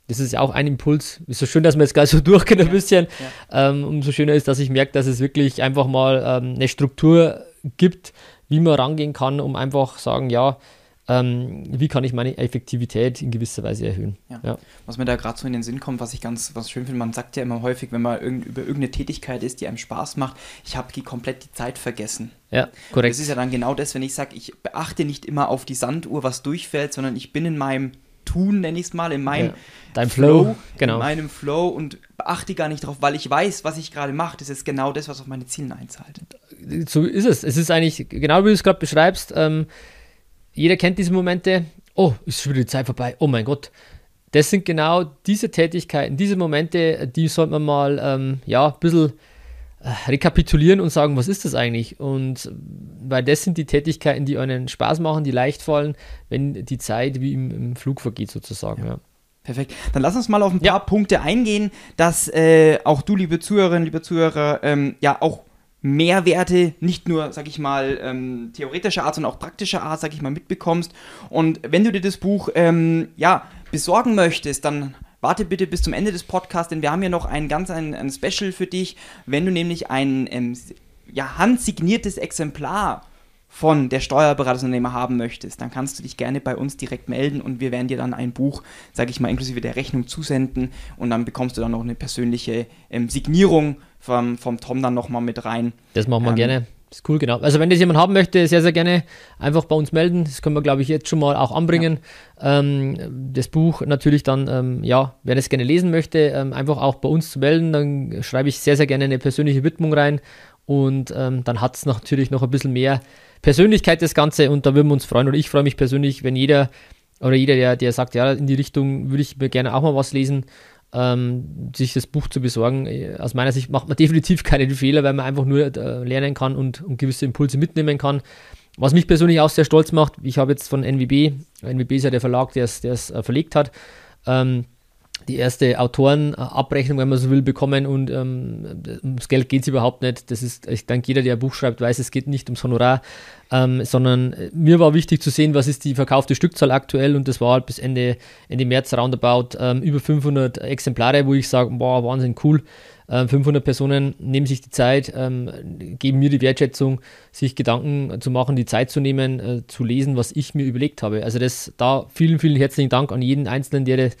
Das ist ja auch ein Impuls. Ist so schön, dass man jetzt gleich so durchgeht ein bisschen. Ja. Ähm, umso schöner ist, dass ich merke, dass es wirklich einfach mal ähm, eine Struktur gibt, wie man rangehen kann, um einfach sagen, ja, ähm, wie kann ich meine Effektivität in gewisser Weise erhöhen. Ja. Ja. Was mir da gerade so in den Sinn kommt, was ich ganz was schön finde, man sagt ja immer häufig, wenn man irgend, über irgendeine Tätigkeit ist, die einem Spaß macht, ich habe komplett die Zeit vergessen. Ja, korrekt. Das ist ja dann genau das, wenn ich sage, ich beachte nicht immer auf die Sanduhr, was durchfällt, sondern ich bin in meinem Tun, nenne ich es mal, in meinem ja. Dein Flow, Flow, genau. in meinem Flow und beachte gar nicht darauf, weil ich weiß, was ich gerade mache. Das ist genau das, was auf meine Ziele einzahlt. So ist es. Es ist eigentlich genau wie du es gerade beschreibst. Ähm, jeder kennt diese Momente. Oh, ist schon wieder die Zeit vorbei. Oh mein Gott. Das sind genau diese Tätigkeiten, diese Momente, die sollte man mal ähm, ja, ein bisschen äh, rekapitulieren und sagen, was ist das eigentlich? Und weil das sind die Tätigkeiten, die einen Spaß machen, die leicht fallen, wenn die Zeit wie im, im Flug vergeht sozusagen. Ja. ja. Perfekt. Dann lass uns mal auf ein paar ja. Punkte eingehen, dass äh, auch du, liebe Zuhörerinnen, liebe Zuhörer, ähm, ja auch Mehrwerte, nicht nur, sag ich mal, ähm, theoretischer Art, sondern auch praktischer Art, sag ich mal, mitbekommst. Und wenn du dir das Buch, ähm, ja, besorgen möchtest, dann warte bitte bis zum Ende des Podcasts, denn wir haben ja noch ein ganz ein, ein Special für dich, wenn du nämlich ein ähm, ja, handsigniertes Exemplar von der Steuerberatungsunternehmer haben möchtest, dann kannst du dich gerne bei uns direkt melden und wir werden dir dann ein Buch, sage ich mal, inklusive der Rechnung zusenden und dann bekommst du dann noch eine persönliche ähm, Signierung vom, vom Tom dann nochmal mit rein. Das machen wir ähm, gerne. Das ist cool, genau. Also wenn das jemand haben möchte, sehr, sehr gerne einfach bei uns melden. Das können wir, glaube ich, jetzt schon mal auch anbringen. Ja. Ähm, das Buch natürlich dann, ähm, ja, wer das gerne lesen möchte, ähm, einfach auch bei uns zu melden. Dann schreibe ich sehr, sehr gerne eine persönliche Widmung rein und ähm, dann hat es natürlich noch ein bisschen mehr Persönlichkeit das Ganze und da würden wir uns freuen oder ich freue mich persönlich, wenn jeder oder jeder, der, der sagt, ja, in die Richtung würde ich mir gerne auch mal was lesen, ähm, sich das Buch zu besorgen. Aus meiner Sicht macht man definitiv keine Fehler, weil man einfach nur äh, lernen kann und, und gewisse Impulse mitnehmen kann. Was mich persönlich auch sehr stolz macht, ich habe jetzt von NWB, NWB ist ja der Verlag, der es äh, verlegt hat, ähm, die erste Autorenabrechnung, wenn man so will, bekommen und ähm, ums Geld geht es überhaupt nicht. Das ist, ich denke, jeder, der ein Buch schreibt, weiß, es geht nicht ums Honorar, ähm, sondern äh, mir war wichtig zu sehen, was ist die verkaufte Stückzahl aktuell und das war halt bis Ende, Ende März roundabout ähm, über 500 Exemplare, wo ich sage, boah, Wahnsinn, cool. 500 ähm, Personen nehmen sich die Zeit, ähm, geben mir die Wertschätzung, sich Gedanken zu machen, die Zeit zu nehmen, äh, zu lesen, was ich mir überlegt habe. Also das da vielen, vielen herzlichen Dank an jeden Einzelnen, der das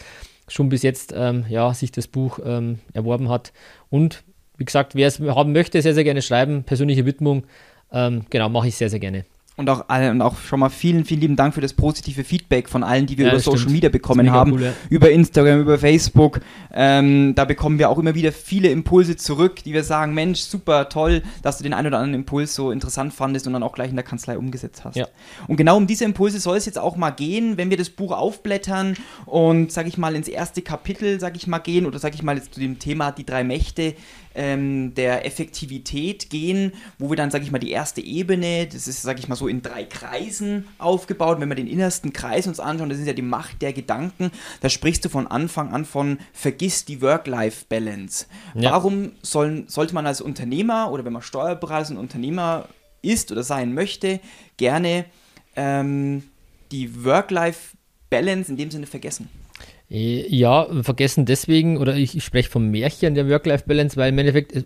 schon bis jetzt ähm, ja, sich das Buch ähm, erworben hat. Und wie gesagt, wer es haben möchte, sehr, sehr gerne schreiben. Persönliche Widmung, ähm, genau, mache ich sehr, sehr gerne. Und auch, und auch schon mal vielen, vielen lieben Dank für das positive Feedback von allen, die wir ja, über Social stimmt. Media bekommen haben. Cool, ja. Über Instagram, über Facebook. Ähm, da bekommen wir auch immer wieder viele Impulse zurück, die wir sagen, Mensch, super, toll, dass du den einen oder anderen Impuls so interessant fandest und dann auch gleich in der Kanzlei umgesetzt hast. Ja. Und genau um diese Impulse soll es jetzt auch mal gehen, wenn wir das Buch aufblättern und, sag ich mal, ins erste Kapitel, sag ich mal, gehen oder sag ich mal jetzt zu dem Thema die drei Mächte ähm, der Effektivität gehen, wo wir dann, sage ich mal, die erste Ebene, das ist, sage ich mal, so in drei Kreisen aufgebaut. Wenn wir den innersten Kreis uns anschauen, das ist ja die Macht der Gedanken, da sprichst du von Anfang an von vergiss die Work-Life-Balance. Ja. Warum sollen, sollte man als Unternehmer oder wenn man Steuerberater und Unternehmer ist oder sein möchte, gerne ähm, die Work-Life-Balance in dem Sinne vergessen? Äh, ja, vergessen deswegen, oder ich, ich spreche vom Märchen der Work-Life-Balance, weil im Endeffekt, äh,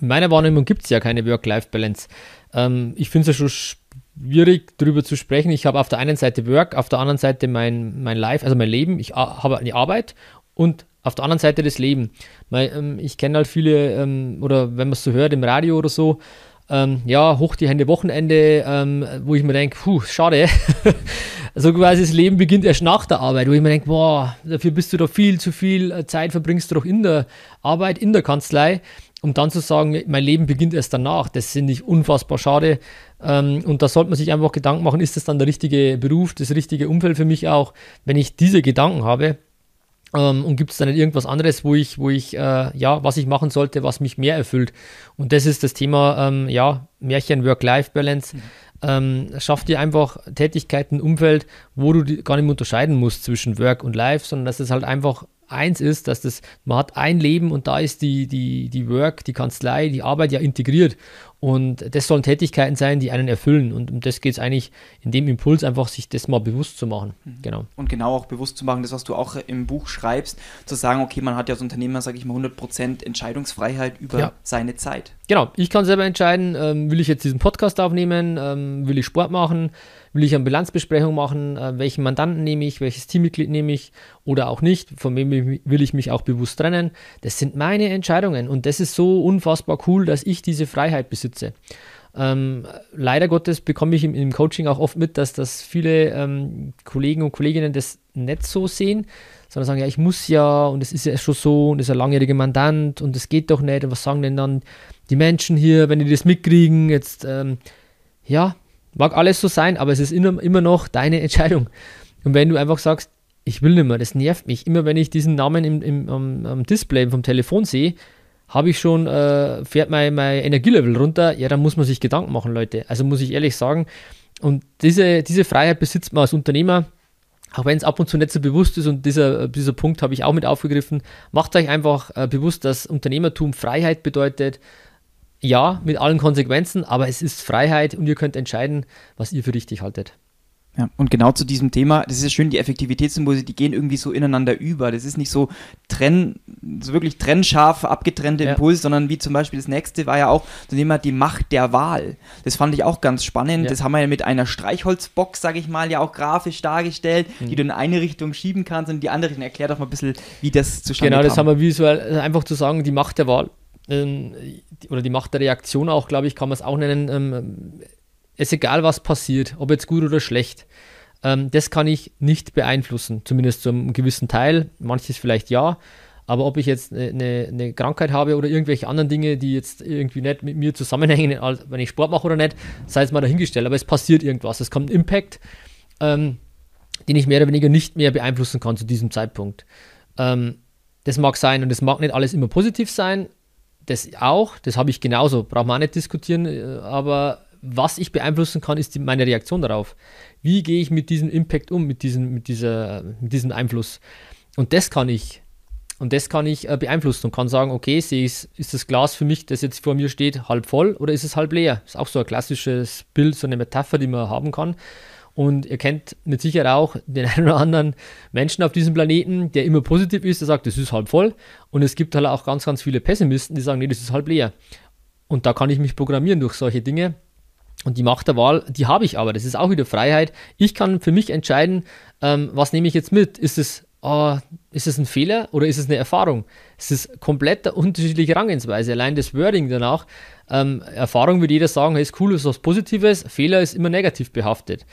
in meiner Wahrnehmung gibt es ja keine Work-Life-Balance. Ähm, ich finde es ja schon schwierig, darüber zu sprechen. Ich habe auf der einen Seite Work, auf der anderen Seite mein, mein Life, also mein Leben. Ich habe eine Arbeit und auf der anderen Seite das Leben. Mein, ähm, ich kenne halt viele, ähm, oder wenn man es so hört im Radio oder so, ähm, ja, hoch die Hände Wochenende, ähm, wo ich mir denke, puh, schade. also quasi das Leben beginnt erst nach der Arbeit, wo ich mir denke, boah, dafür bist du doch viel zu viel äh, Zeit verbringst du doch in der Arbeit, in der Kanzlei, um dann zu sagen, mein Leben beginnt erst danach. Das finde ich unfassbar schade. Ähm, und da sollte man sich einfach Gedanken machen, ist das dann der richtige Beruf, das richtige Umfeld für mich auch, wenn ich diese Gedanken habe. Ähm, und gibt es da nicht irgendwas anderes, wo ich, wo ich, äh, ja, was ich machen sollte, was mich mehr erfüllt? Und das ist das Thema, ähm, ja, Märchen Work-Life-Balance. Mhm. Ähm, schafft dir einfach Tätigkeiten, Umfeld, wo du gar nicht mehr unterscheiden musst zwischen Work und Life, sondern dass es halt einfach eins ist, dass das, man hat ein Leben und da ist die, die, die Work, die Kanzlei, die Arbeit ja integriert. Und das sollen Tätigkeiten sein, die einen erfüllen. Und um das geht es eigentlich in dem Impuls, einfach sich das mal bewusst zu machen. Mhm. Genau. Und genau auch bewusst zu machen, das, was du auch im Buch schreibst, zu sagen, okay, man hat ja als Unternehmer, sage ich mal, 100% Entscheidungsfreiheit über ja. seine Zeit. Genau, ich kann selber entscheiden, ähm, will ich jetzt diesen Podcast aufnehmen, ähm, will ich Sport machen, Will ich eine Bilanzbesprechung machen? Äh, welchen Mandanten nehme ich? Welches Teammitglied nehme ich? Oder auch nicht? Von wem will ich mich auch bewusst trennen? Das sind meine Entscheidungen und das ist so unfassbar cool, dass ich diese Freiheit besitze. Ähm, leider Gottes bekomme ich im, im, Coaching auch oft mit, dass, dass viele ähm, Kollegen und Kolleginnen das nicht so sehen, sondern sagen, ja, ich muss ja und es ist ja schon so und es ist ein langjähriger Mandant und es geht doch nicht und was sagen denn dann die Menschen hier, wenn die das mitkriegen, jetzt, ähm, ja, Mag alles so sein, aber es ist immer, immer noch deine Entscheidung. Und wenn du einfach sagst, ich will nicht mehr, das nervt mich. Immer wenn ich diesen Namen im, im, am, am Display vom Telefon sehe, habe ich schon, äh, fährt mein, mein Energielevel runter, ja, dann muss man sich Gedanken machen, Leute. Also muss ich ehrlich sagen. Und diese, diese Freiheit besitzt man als Unternehmer, auch wenn es ab und zu nicht so bewusst ist und dieser, dieser Punkt habe ich auch mit aufgegriffen. Macht euch einfach äh, bewusst, dass Unternehmertum Freiheit bedeutet, ja, mit allen Konsequenzen, aber es ist Freiheit und ihr könnt entscheiden, was ihr für richtig haltet. Ja, und genau zu diesem Thema, das ist ja schön, die Effektivitätssymbolik, die gehen irgendwie so ineinander über. Das ist nicht so trenn, so wirklich trennscharf abgetrennte ja. Impuls, sondern wie zum Beispiel das nächste war ja auch so Thema die Macht der Wahl. Das fand ich auch ganz spannend. Ja. Das haben wir ja mit einer Streichholzbox, sage ich mal, ja auch grafisch dargestellt, mhm. die du in eine Richtung schieben kannst und die andere Richtung. Erklär doch mal ein bisschen, wie das zustande genau, kam. Genau, das haben wir visuell, einfach zu sagen, die Macht der Wahl ähm, oder die Macht der Reaktion auch, glaube ich, kann man es auch nennen. Ähm, ist egal, was passiert, ob jetzt gut oder schlecht. Ähm, das kann ich nicht beeinflussen, zumindest zu einem gewissen Teil. Manches vielleicht ja. Aber ob ich jetzt eine, eine, Krankheit habe oder irgendwelche anderen Dinge, die jetzt irgendwie nicht mit mir zusammenhängen, wenn ich Sport mache oder nicht, sei es mal dahingestellt. Aber es passiert irgendwas. Es kommt ein Impact, ähm, den ich mehr oder weniger nicht mehr beeinflussen kann zu diesem Zeitpunkt. Ähm, das mag sein und es mag nicht alles immer positiv sein, das auch, das habe ich genauso, braucht man auch nicht diskutieren, äh, aber was ich beeinflussen kann, ist die, meine Reaktion darauf. Wie gehe ich mit diesem Impact um, mit diesem, mit, dieser, mit diesem Einfluss? Und das kann ich. Und das kann ich äh, beeinflussen und kann sagen, okay, ist das Glas für mich, das jetzt vor mir steht, halb voll oder ist es halb leer? Ist auch so ein klassisches Bild, so eine Metapher, die man haben kann. Und ihr kennt mit Sicherheit auch den einen oder anderen Menschen auf diesem Planeten, der immer positiv ist, der sagt, das ist halb voll. Und es gibt halt auch ganz, ganz viele Pessimisten, die sagen, nee, das ist halb leer. Und da kann ich mich programmieren durch solche Dinge. Und die Macht der Wahl, die habe ich aber. Das ist auch wieder Freiheit. Ich kann für mich entscheiden, ähm, was nehme ich jetzt mit? Ist es, oh, ist es ein Fehler oder ist es eine Erfahrung? Es ist komplett unterschiedliche Rangehensweise. Allein das Wording danach. Ähm, Erfahrung würde jeder sagen, hey, ist cool, ist was Positives. Fehler ist immer negativ behaftet.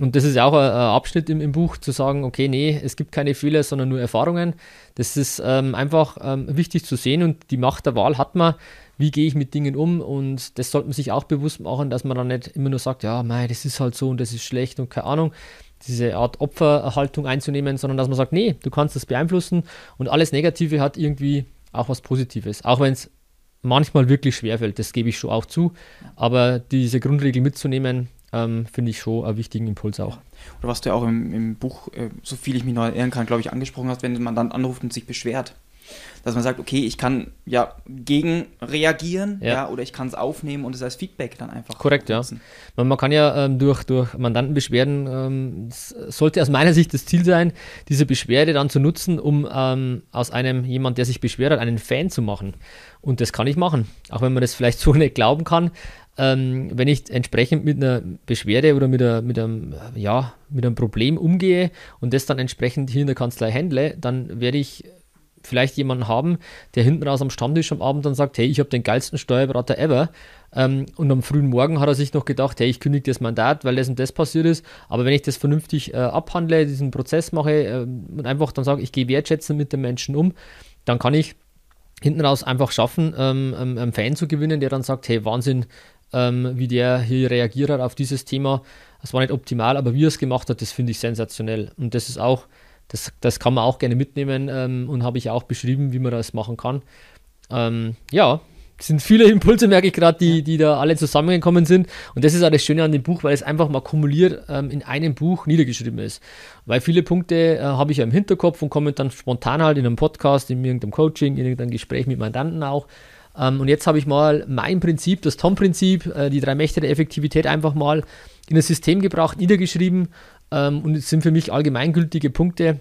Und das ist auch ein, Abschnitt im, im, Buch, zu sagen, okay, nee, es gibt keine Fehler, sondern nur Erfahrungen. Das ist ähm, einfach ähm, wichtig zu sehen und die Macht der Wahl hat man. Wie gehe ich mit Dingen um? Und das sollte man sich auch bewusst machen, dass man dann nicht immer nur sagt, ja, mei, das ist halt so und das ist schlecht und keine Ahnung, diese Art Opferhaltung einzunehmen, sondern dass man sagt, nee, du kannst das beeinflussen und alles Negative hat irgendwie auch was Positives. Auch wenn es manchmal wirklich schwerfällt, das gebe ich schon auch zu. Aber diese Grundregel mitzunehmen, ähm, finde ich schon einen wichtigen Impuls auch. Oder was du ja auch im, im Buch, äh, so viel ich mich noch erinnern kann, glaube ich, angesprochen hast, wenn man dann anruft und sich beschwert. Dass man sagt, okay, ich kann ja gegen reagieren ja. ja oder ich kann es aufnehmen und es als Feedback dann einfach Korrekt, nutzen. ja. Man, man, kann ja ähm, durch, durch Mandantenbeschwerden, ähm, sollte aus meiner Sicht das Ziel sein, diese Beschwerde dann zu nutzen, um ähm, aus einem jemand, der sich beschwert hat, einen Fan zu machen. Und das kann ich machen. Auch wenn man das vielleicht so nicht glauben kann, ähm, wenn ich entsprechend mit einer Beschwerde oder mit, einer, mit, einem, ja, mit einem Problem umgehe und das dann entsprechend hier in der Kanzlei handle, dann werde ich vielleicht jemanden haben, der hinten raus am Stammtisch am Abend dann sagt, hey, ich habe den geilsten Steuerberater ever. Ähm, und am frühen Morgen hat er sich noch gedacht, hey, ich kündige das Mandat, weil das und das passiert ist. Aber wenn ich das vernünftig äh, abhandle, diesen Prozess mache äh, und einfach dann sage, ich gehe wertschätzend mit den Menschen um, dann kann ich hinten raus einfach schaffen, ähm, ähm, einen Fan zu gewinnen, der dann sagt, hey, Wahnsinn, ähm, wie der hier reagiert hat auf dieses Thema. Es war nicht optimal, aber wie er es gemacht hat, das finde ich sensationell. Und das ist auch das, das kann man auch gerne mitnehmen ähm, und habe ich auch beschrieben, wie man das machen kann. Ähm, ja, es sind viele Impulse, merke ich gerade, die, die da alle zusammengekommen sind. Und das ist auch das Schöne an dem Buch, weil es einfach mal kumuliert ähm, in einem Buch niedergeschrieben ist. Weil viele Punkte äh, habe ich ja im Hinterkopf und komme dann spontan halt in einem Podcast, in irgendeinem Coaching, in irgendeinem Gespräch mit Mandanten auch. Ähm, und jetzt habe ich mal mein Prinzip, das Tom-Prinzip, äh, die drei Mächte der Effektivität einfach mal in das System gebracht, niedergeschrieben. Ähm, und es sind für mich allgemeingültige Punkte,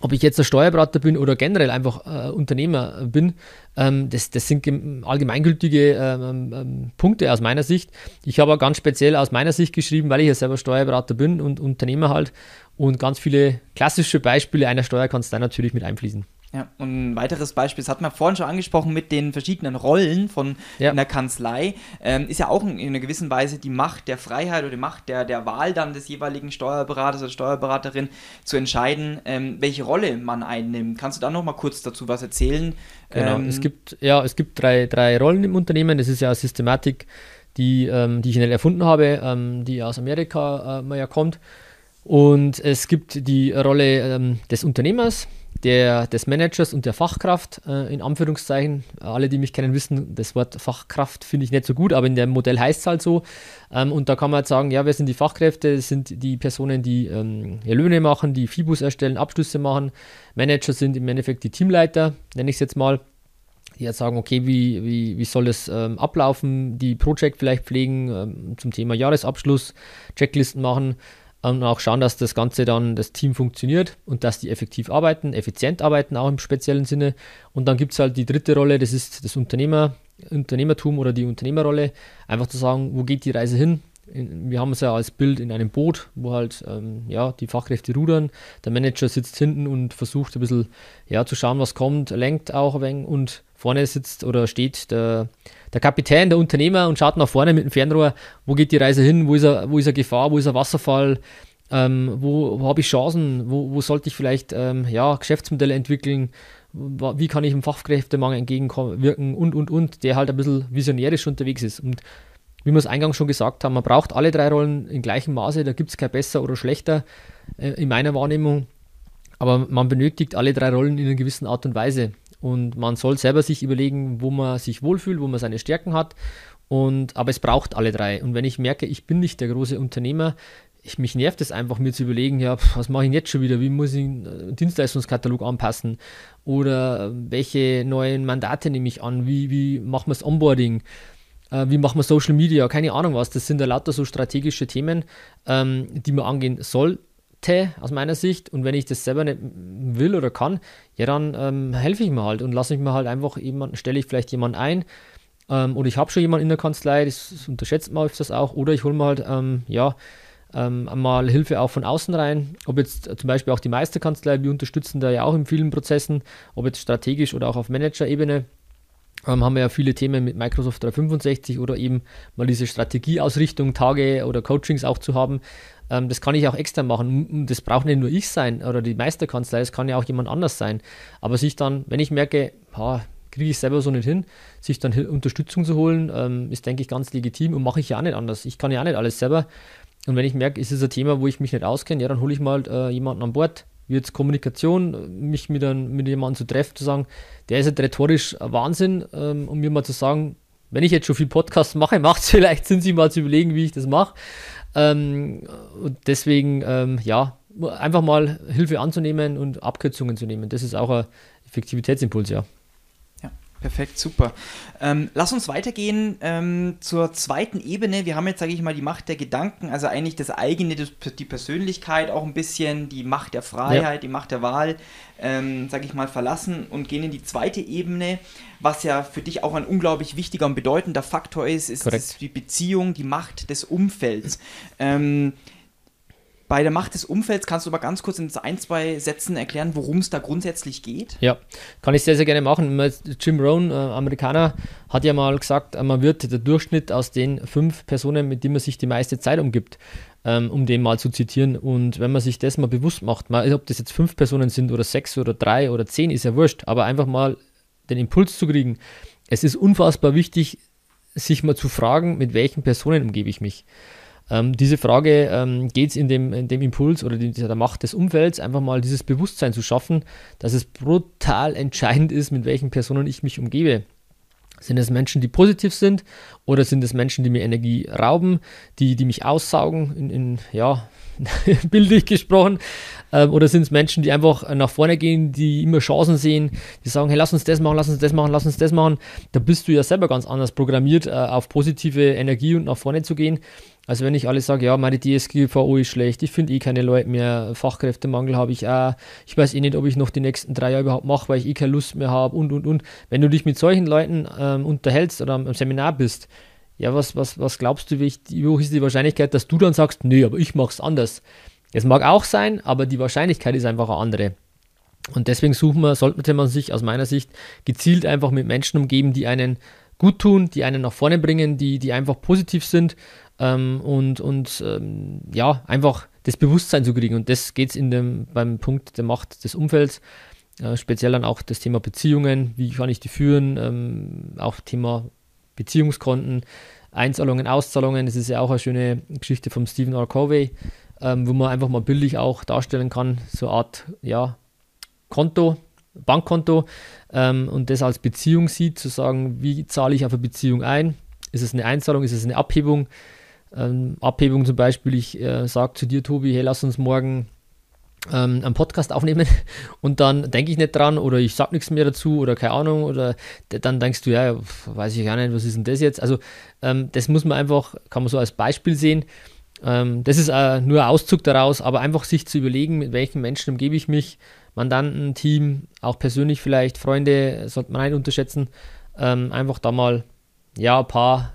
ob ich jetzt ein Steuerberater bin oder generell einfach äh, Unternehmer bin, ähm, das, das, sind allgemeingültige ähm, ähm, Punkte aus meiner Sicht. Ich habe auch ganz speziell aus meiner Sicht geschrieben, weil ich ja selber Steuerberater bin und Unternehmer halt und ganz viele klassische Beispiele einer Steuerkanzlei natürlich mit einfließen. Ja, und ein weiteres Beispiel, das hat man vorhin schon angesprochen mit den verschiedenen Rollen von ja. einer Kanzlei, ähm, ist ja auch in, in, einer gewissen Weise die Macht der Freiheit oder die Macht der, der Wahl dann des jeweiligen Steuerberaters oder Steuerberaterin zu entscheiden, ähm, welche Rolle man einnimmt. Kannst du da noch mal kurz dazu was erzählen? Genau, ähm, es gibt, ja, es gibt drei, drei Rollen im Unternehmen. Das ist ja eine Systematik, die, ähm, die ich nicht erfunden habe, ähm, die aus Amerika äh, ja kommt. Und es gibt die Rolle ähm, des Unternehmers, der, des Managers und der Fachkraft, äh, in Anführungszeichen. Alle, die mich kennen, wissen, das Wort Fachkraft finde ich nicht so gut, aber in dem Modell heißt es halt so. Ähm, und da kann man halt sagen, ja, wer sind die Fachkräfte? Das sind die Personen, die ähm, Löhne machen, die FIBUS erstellen, Abschlüsse machen. Manager sind im Endeffekt die Teamleiter, nenne ich es jetzt mal. Die jetzt sagen, okay, wie, wie, wie soll das ähm, ablaufen? Die Projekt vielleicht pflegen ähm, zum Thema Jahresabschluss, Checklisten machen und auch schauen, dass das Ganze dann, das Team funktioniert und dass die effektiv arbeiten, effizient arbeiten, auch im speziellen Sinne. Und dann gibt es halt die dritte Rolle, das ist das Unternehmer, Unternehmertum oder die Unternehmerrolle. Einfach zu sagen, wo geht die Reise hin? Wir haben es ja als Bild in einem Boot, wo halt ähm, ja, die Fachkräfte rudern. Der Manager sitzt hinten und versucht ein bisschen ja, zu schauen, was kommt, lenkt auch ein wenig und vorne sitzt oder steht der, der Kapitän, der Unternehmer und schaut nach vorne mit dem Fernrohr, wo geht die Reise hin, wo ist er, wo ist er Gefahr, wo ist er Wasserfall, ähm, wo, wo habe ich Chancen, wo, wo sollte ich vielleicht ähm, ja, Geschäftsmodelle entwickeln, wie kann ich dem Fachkräftemangel entgegenwirken? Und, und, und, der halt ein bisschen visionärisch unterwegs ist. Und wie wir es eingangs schon gesagt haben, man braucht alle drei Rollen in gleichem Maße, da gibt es kein besser oder schlechter äh, in meiner Wahrnehmung, aber man benötigt alle drei Rollen in einer gewissen Art und Weise. Und man soll selber sich überlegen, wo man sich wohlfühlt, wo man seine Stärken hat. Und, aber es braucht alle drei. Und wenn ich merke, ich bin nicht der große Unternehmer, ich, mich nervt es einfach, mir zu überlegen, ja, was mache ich jetzt schon wieder? Wie muss ich einen Dienstleistungskatalog anpassen? Oder welche neuen Mandate nehme ich an? Wie, wie machen wir das Onboarding? Äh, wie machen wir Social Media? Keine Ahnung was. Das sind ja lauter so strategische Themen, ähm, die man angehen soll aus meiner Sicht. Und wenn ich das selber nicht will oder kann, ja, dann ähm, helfe ich mir halt und lasse ich mir halt einfach jemanden, stelle ich vielleicht jemanden ein. Ähm, oder ich habe schon jemanden in der Kanzlei, das unterschätzt man öfters auch. Oder ich hole mir halt, ähm, ja, ähm, mal Hilfe auch von außen rein. Ob jetzt zum Beispiel auch die Meisterkanzlei, wir unterstützen da ja auch in vielen Prozessen, ob jetzt strategisch oder auch auf Manager-Ebene. Ähm, haben wir ja viele Themen mit Microsoft 365 oder eben mal diese Strategieausrichtung, Tage oder Coachings auch zu haben. Ähm, das kann ich auch extern machen. Das braucht nicht nur ich sein oder die Meisterkanzlei, das kann ja auch jemand anders sein. Aber sich dann, wenn ich merke, kriege ich selber so nicht hin, sich dann Unterstützung zu holen, ähm, ist, denke ich, ganz legitim und mache ich ja auch nicht anders. Ich kann ja auch nicht alles selber. Und wenn ich merke, ist es ein Thema, wo ich mich nicht auskenne, ja, dann hole ich mal äh, jemanden an Bord, wie jetzt Kommunikation, mich mit, ein, mit jemandem zu treffen, zu sagen, der ist halt rhetorisch Wahnsinn, ähm, um mir mal zu sagen, wenn ich jetzt schon viel Podcasts mache, macht es vielleicht Sinn, sich mal zu überlegen, wie ich das mache. Ähm, und deswegen, ähm, ja, einfach mal Hilfe anzunehmen und Abkürzungen zu nehmen. Das ist auch ein Effektivitätsimpuls, ja. Perfekt, super. Ähm, lass uns weitergehen ähm, zur zweiten Ebene. Wir haben jetzt, sage ich mal, die Macht der Gedanken, also eigentlich das eigene, die Persönlichkeit auch ein bisschen, die Macht der Freiheit, ja. die Macht der Wahl, ähm, sage ich mal, verlassen und gehen in die zweite Ebene, was ja für dich auch ein unglaublich wichtiger und bedeutender Faktor ist, ist, ist die Beziehung, die Macht des Umfelds. Ähm, bei der Macht des Umfelds kannst du aber ganz kurz in ein, zwei Sätzen erklären, worum es da grundsätzlich geht? Ja, kann ich sehr, sehr gerne machen. Jim Rohn, äh, Amerikaner, hat ja mal gesagt, äh, man wird der Durchschnitt aus den fünf Personen, mit denen man sich die meiste Zeit umgibt, ähm, um den mal zu zitieren. Und wenn man sich das mal bewusst macht, mal, ob das jetzt fünf Personen sind oder sechs oder drei oder zehn, ist ja wurscht, aber einfach mal den Impuls zu kriegen. Es ist unfassbar wichtig, sich mal zu fragen, mit welchen Personen umgebe ich mich. Ähm, diese Frage ähm, geht es in dem, in dem Impuls oder der Macht des Umfelds, einfach mal dieses Bewusstsein zu schaffen, dass es brutal entscheidend ist, mit welchen Personen ich mich umgebe. Sind es Menschen, die positiv sind oder sind es Menschen, die mir Energie rauben, die, die mich aussaugen, in, in ja, bildlich gesprochen, ähm, oder sind es Menschen, die einfach nach vorne gehen, die immer Chancen sehen, die sagen, hey, lass uns das machen, lass uns das machen, lass uns das machen. Da bist du ja selber ganz anders programmiert, äh, auf positive Energie und nach vorne zu gehen. Also wenn ich alles sage, ja, meine DSGVO ist schlecht, ich finde eh keine Leute mehr, Fachkräftemangel habe ich auch, ich weiß eh nicht, ob ich noch die nächsten drei Jahre überhaupt mache, weil ich eh keine Lust mehr habe und, und, und. Wenn du dich mit solchen Leuten ähm, unterhältst oder am Seminar bist, ja, was, was, was glaubst du, wie, ich, wie hoch ist die Wahrscheinlichkeit, dass du dann sagst, nee, aber ich mache es anders. Es mag auch sein, aber die Wahrscheinlichkeit ist einfach eine andere. Und deswegen suchen wir, sollte man sich aus meiner Sicht gezielt einfach mit Menschen umgeben, die einen gut tun, die einen nach vorne bringen, die, die einfach positiv sind ähm, und, und ähm, ja, einfach das Bewusstsein zu kriegen. Und das geht es beim Punkt der Macht des Umfelds. Äh, speziell dann auch das Thema Beziehungen, wie kann ich die führen, ähm, auch Thema Beziehungskonten, Einzahlungen, Auszahlungen. Das ist ja auch eine schöne Geschichte vom Stephen R. Covey, ähm, wo man einfach mal bildlich auch darstellen kann, so eine Art ja, Konto, Bankkonto ähm, und das als Beziehung sieht, zu sagen, wie zahle ich auf eine Beziehung ein? Ist es eine Einzahlung, ist es eine Abhebung? Ähm, Abhebung zum Beispiel, ich äh, sage zu dir, Tobi, hey, lass uns morgen ähm, einen Podcast aufnehmen und dann denke ich nicht dran oder ich sage nichts mehr dazu oder keine Ahnung oder dann denkst du, ja, weiß ich gar nicht, was ist denn das jetzt? Also ähm, das muss man einfach, kann man so als Beispiel sehen. Ähm, das ist äh, nur ein Auszug daraus, aber einfach sich zu überlegen, mit welchen Menschen umgebe ich mich, Mandanten, Team, auch persönlich vielleicht, Freunde, sollte man nicht unterschätzen, ähm, einfach da mal ja, ein paar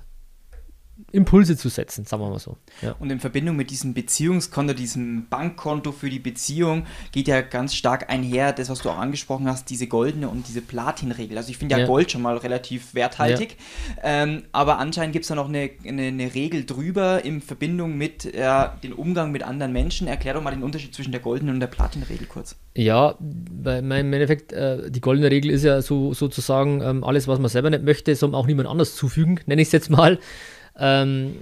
Impulse zu setzen, sagen wir mal so. Ja. Und in Verbindung mit diesem Beziehungskonto, diesem Bankkonto für die Beziehung, geht ja ganz stark einher, das, was du auch angesprochen hast, diese goldene und diese Platinregel. Also ich finde ja, ja, Gold schon mal relativ werthaltig, ja. ähm, aber anscheinend gibt es da noch eine, eine, eine, Regel drüber in Verbindung mit äh, dem Umgang mit anderen Menschen. Erklär doch mal den Unterschied zwischen der goldenen und der Platinregel kurz. Ja, weil im Endeffekt, äh, die goldene Regel ist ja so sozusagen, ähm, alles, was man selber nicht möchte, soll man auch niemand anders zufügen, nenne ich es jetzt mal. Ähm,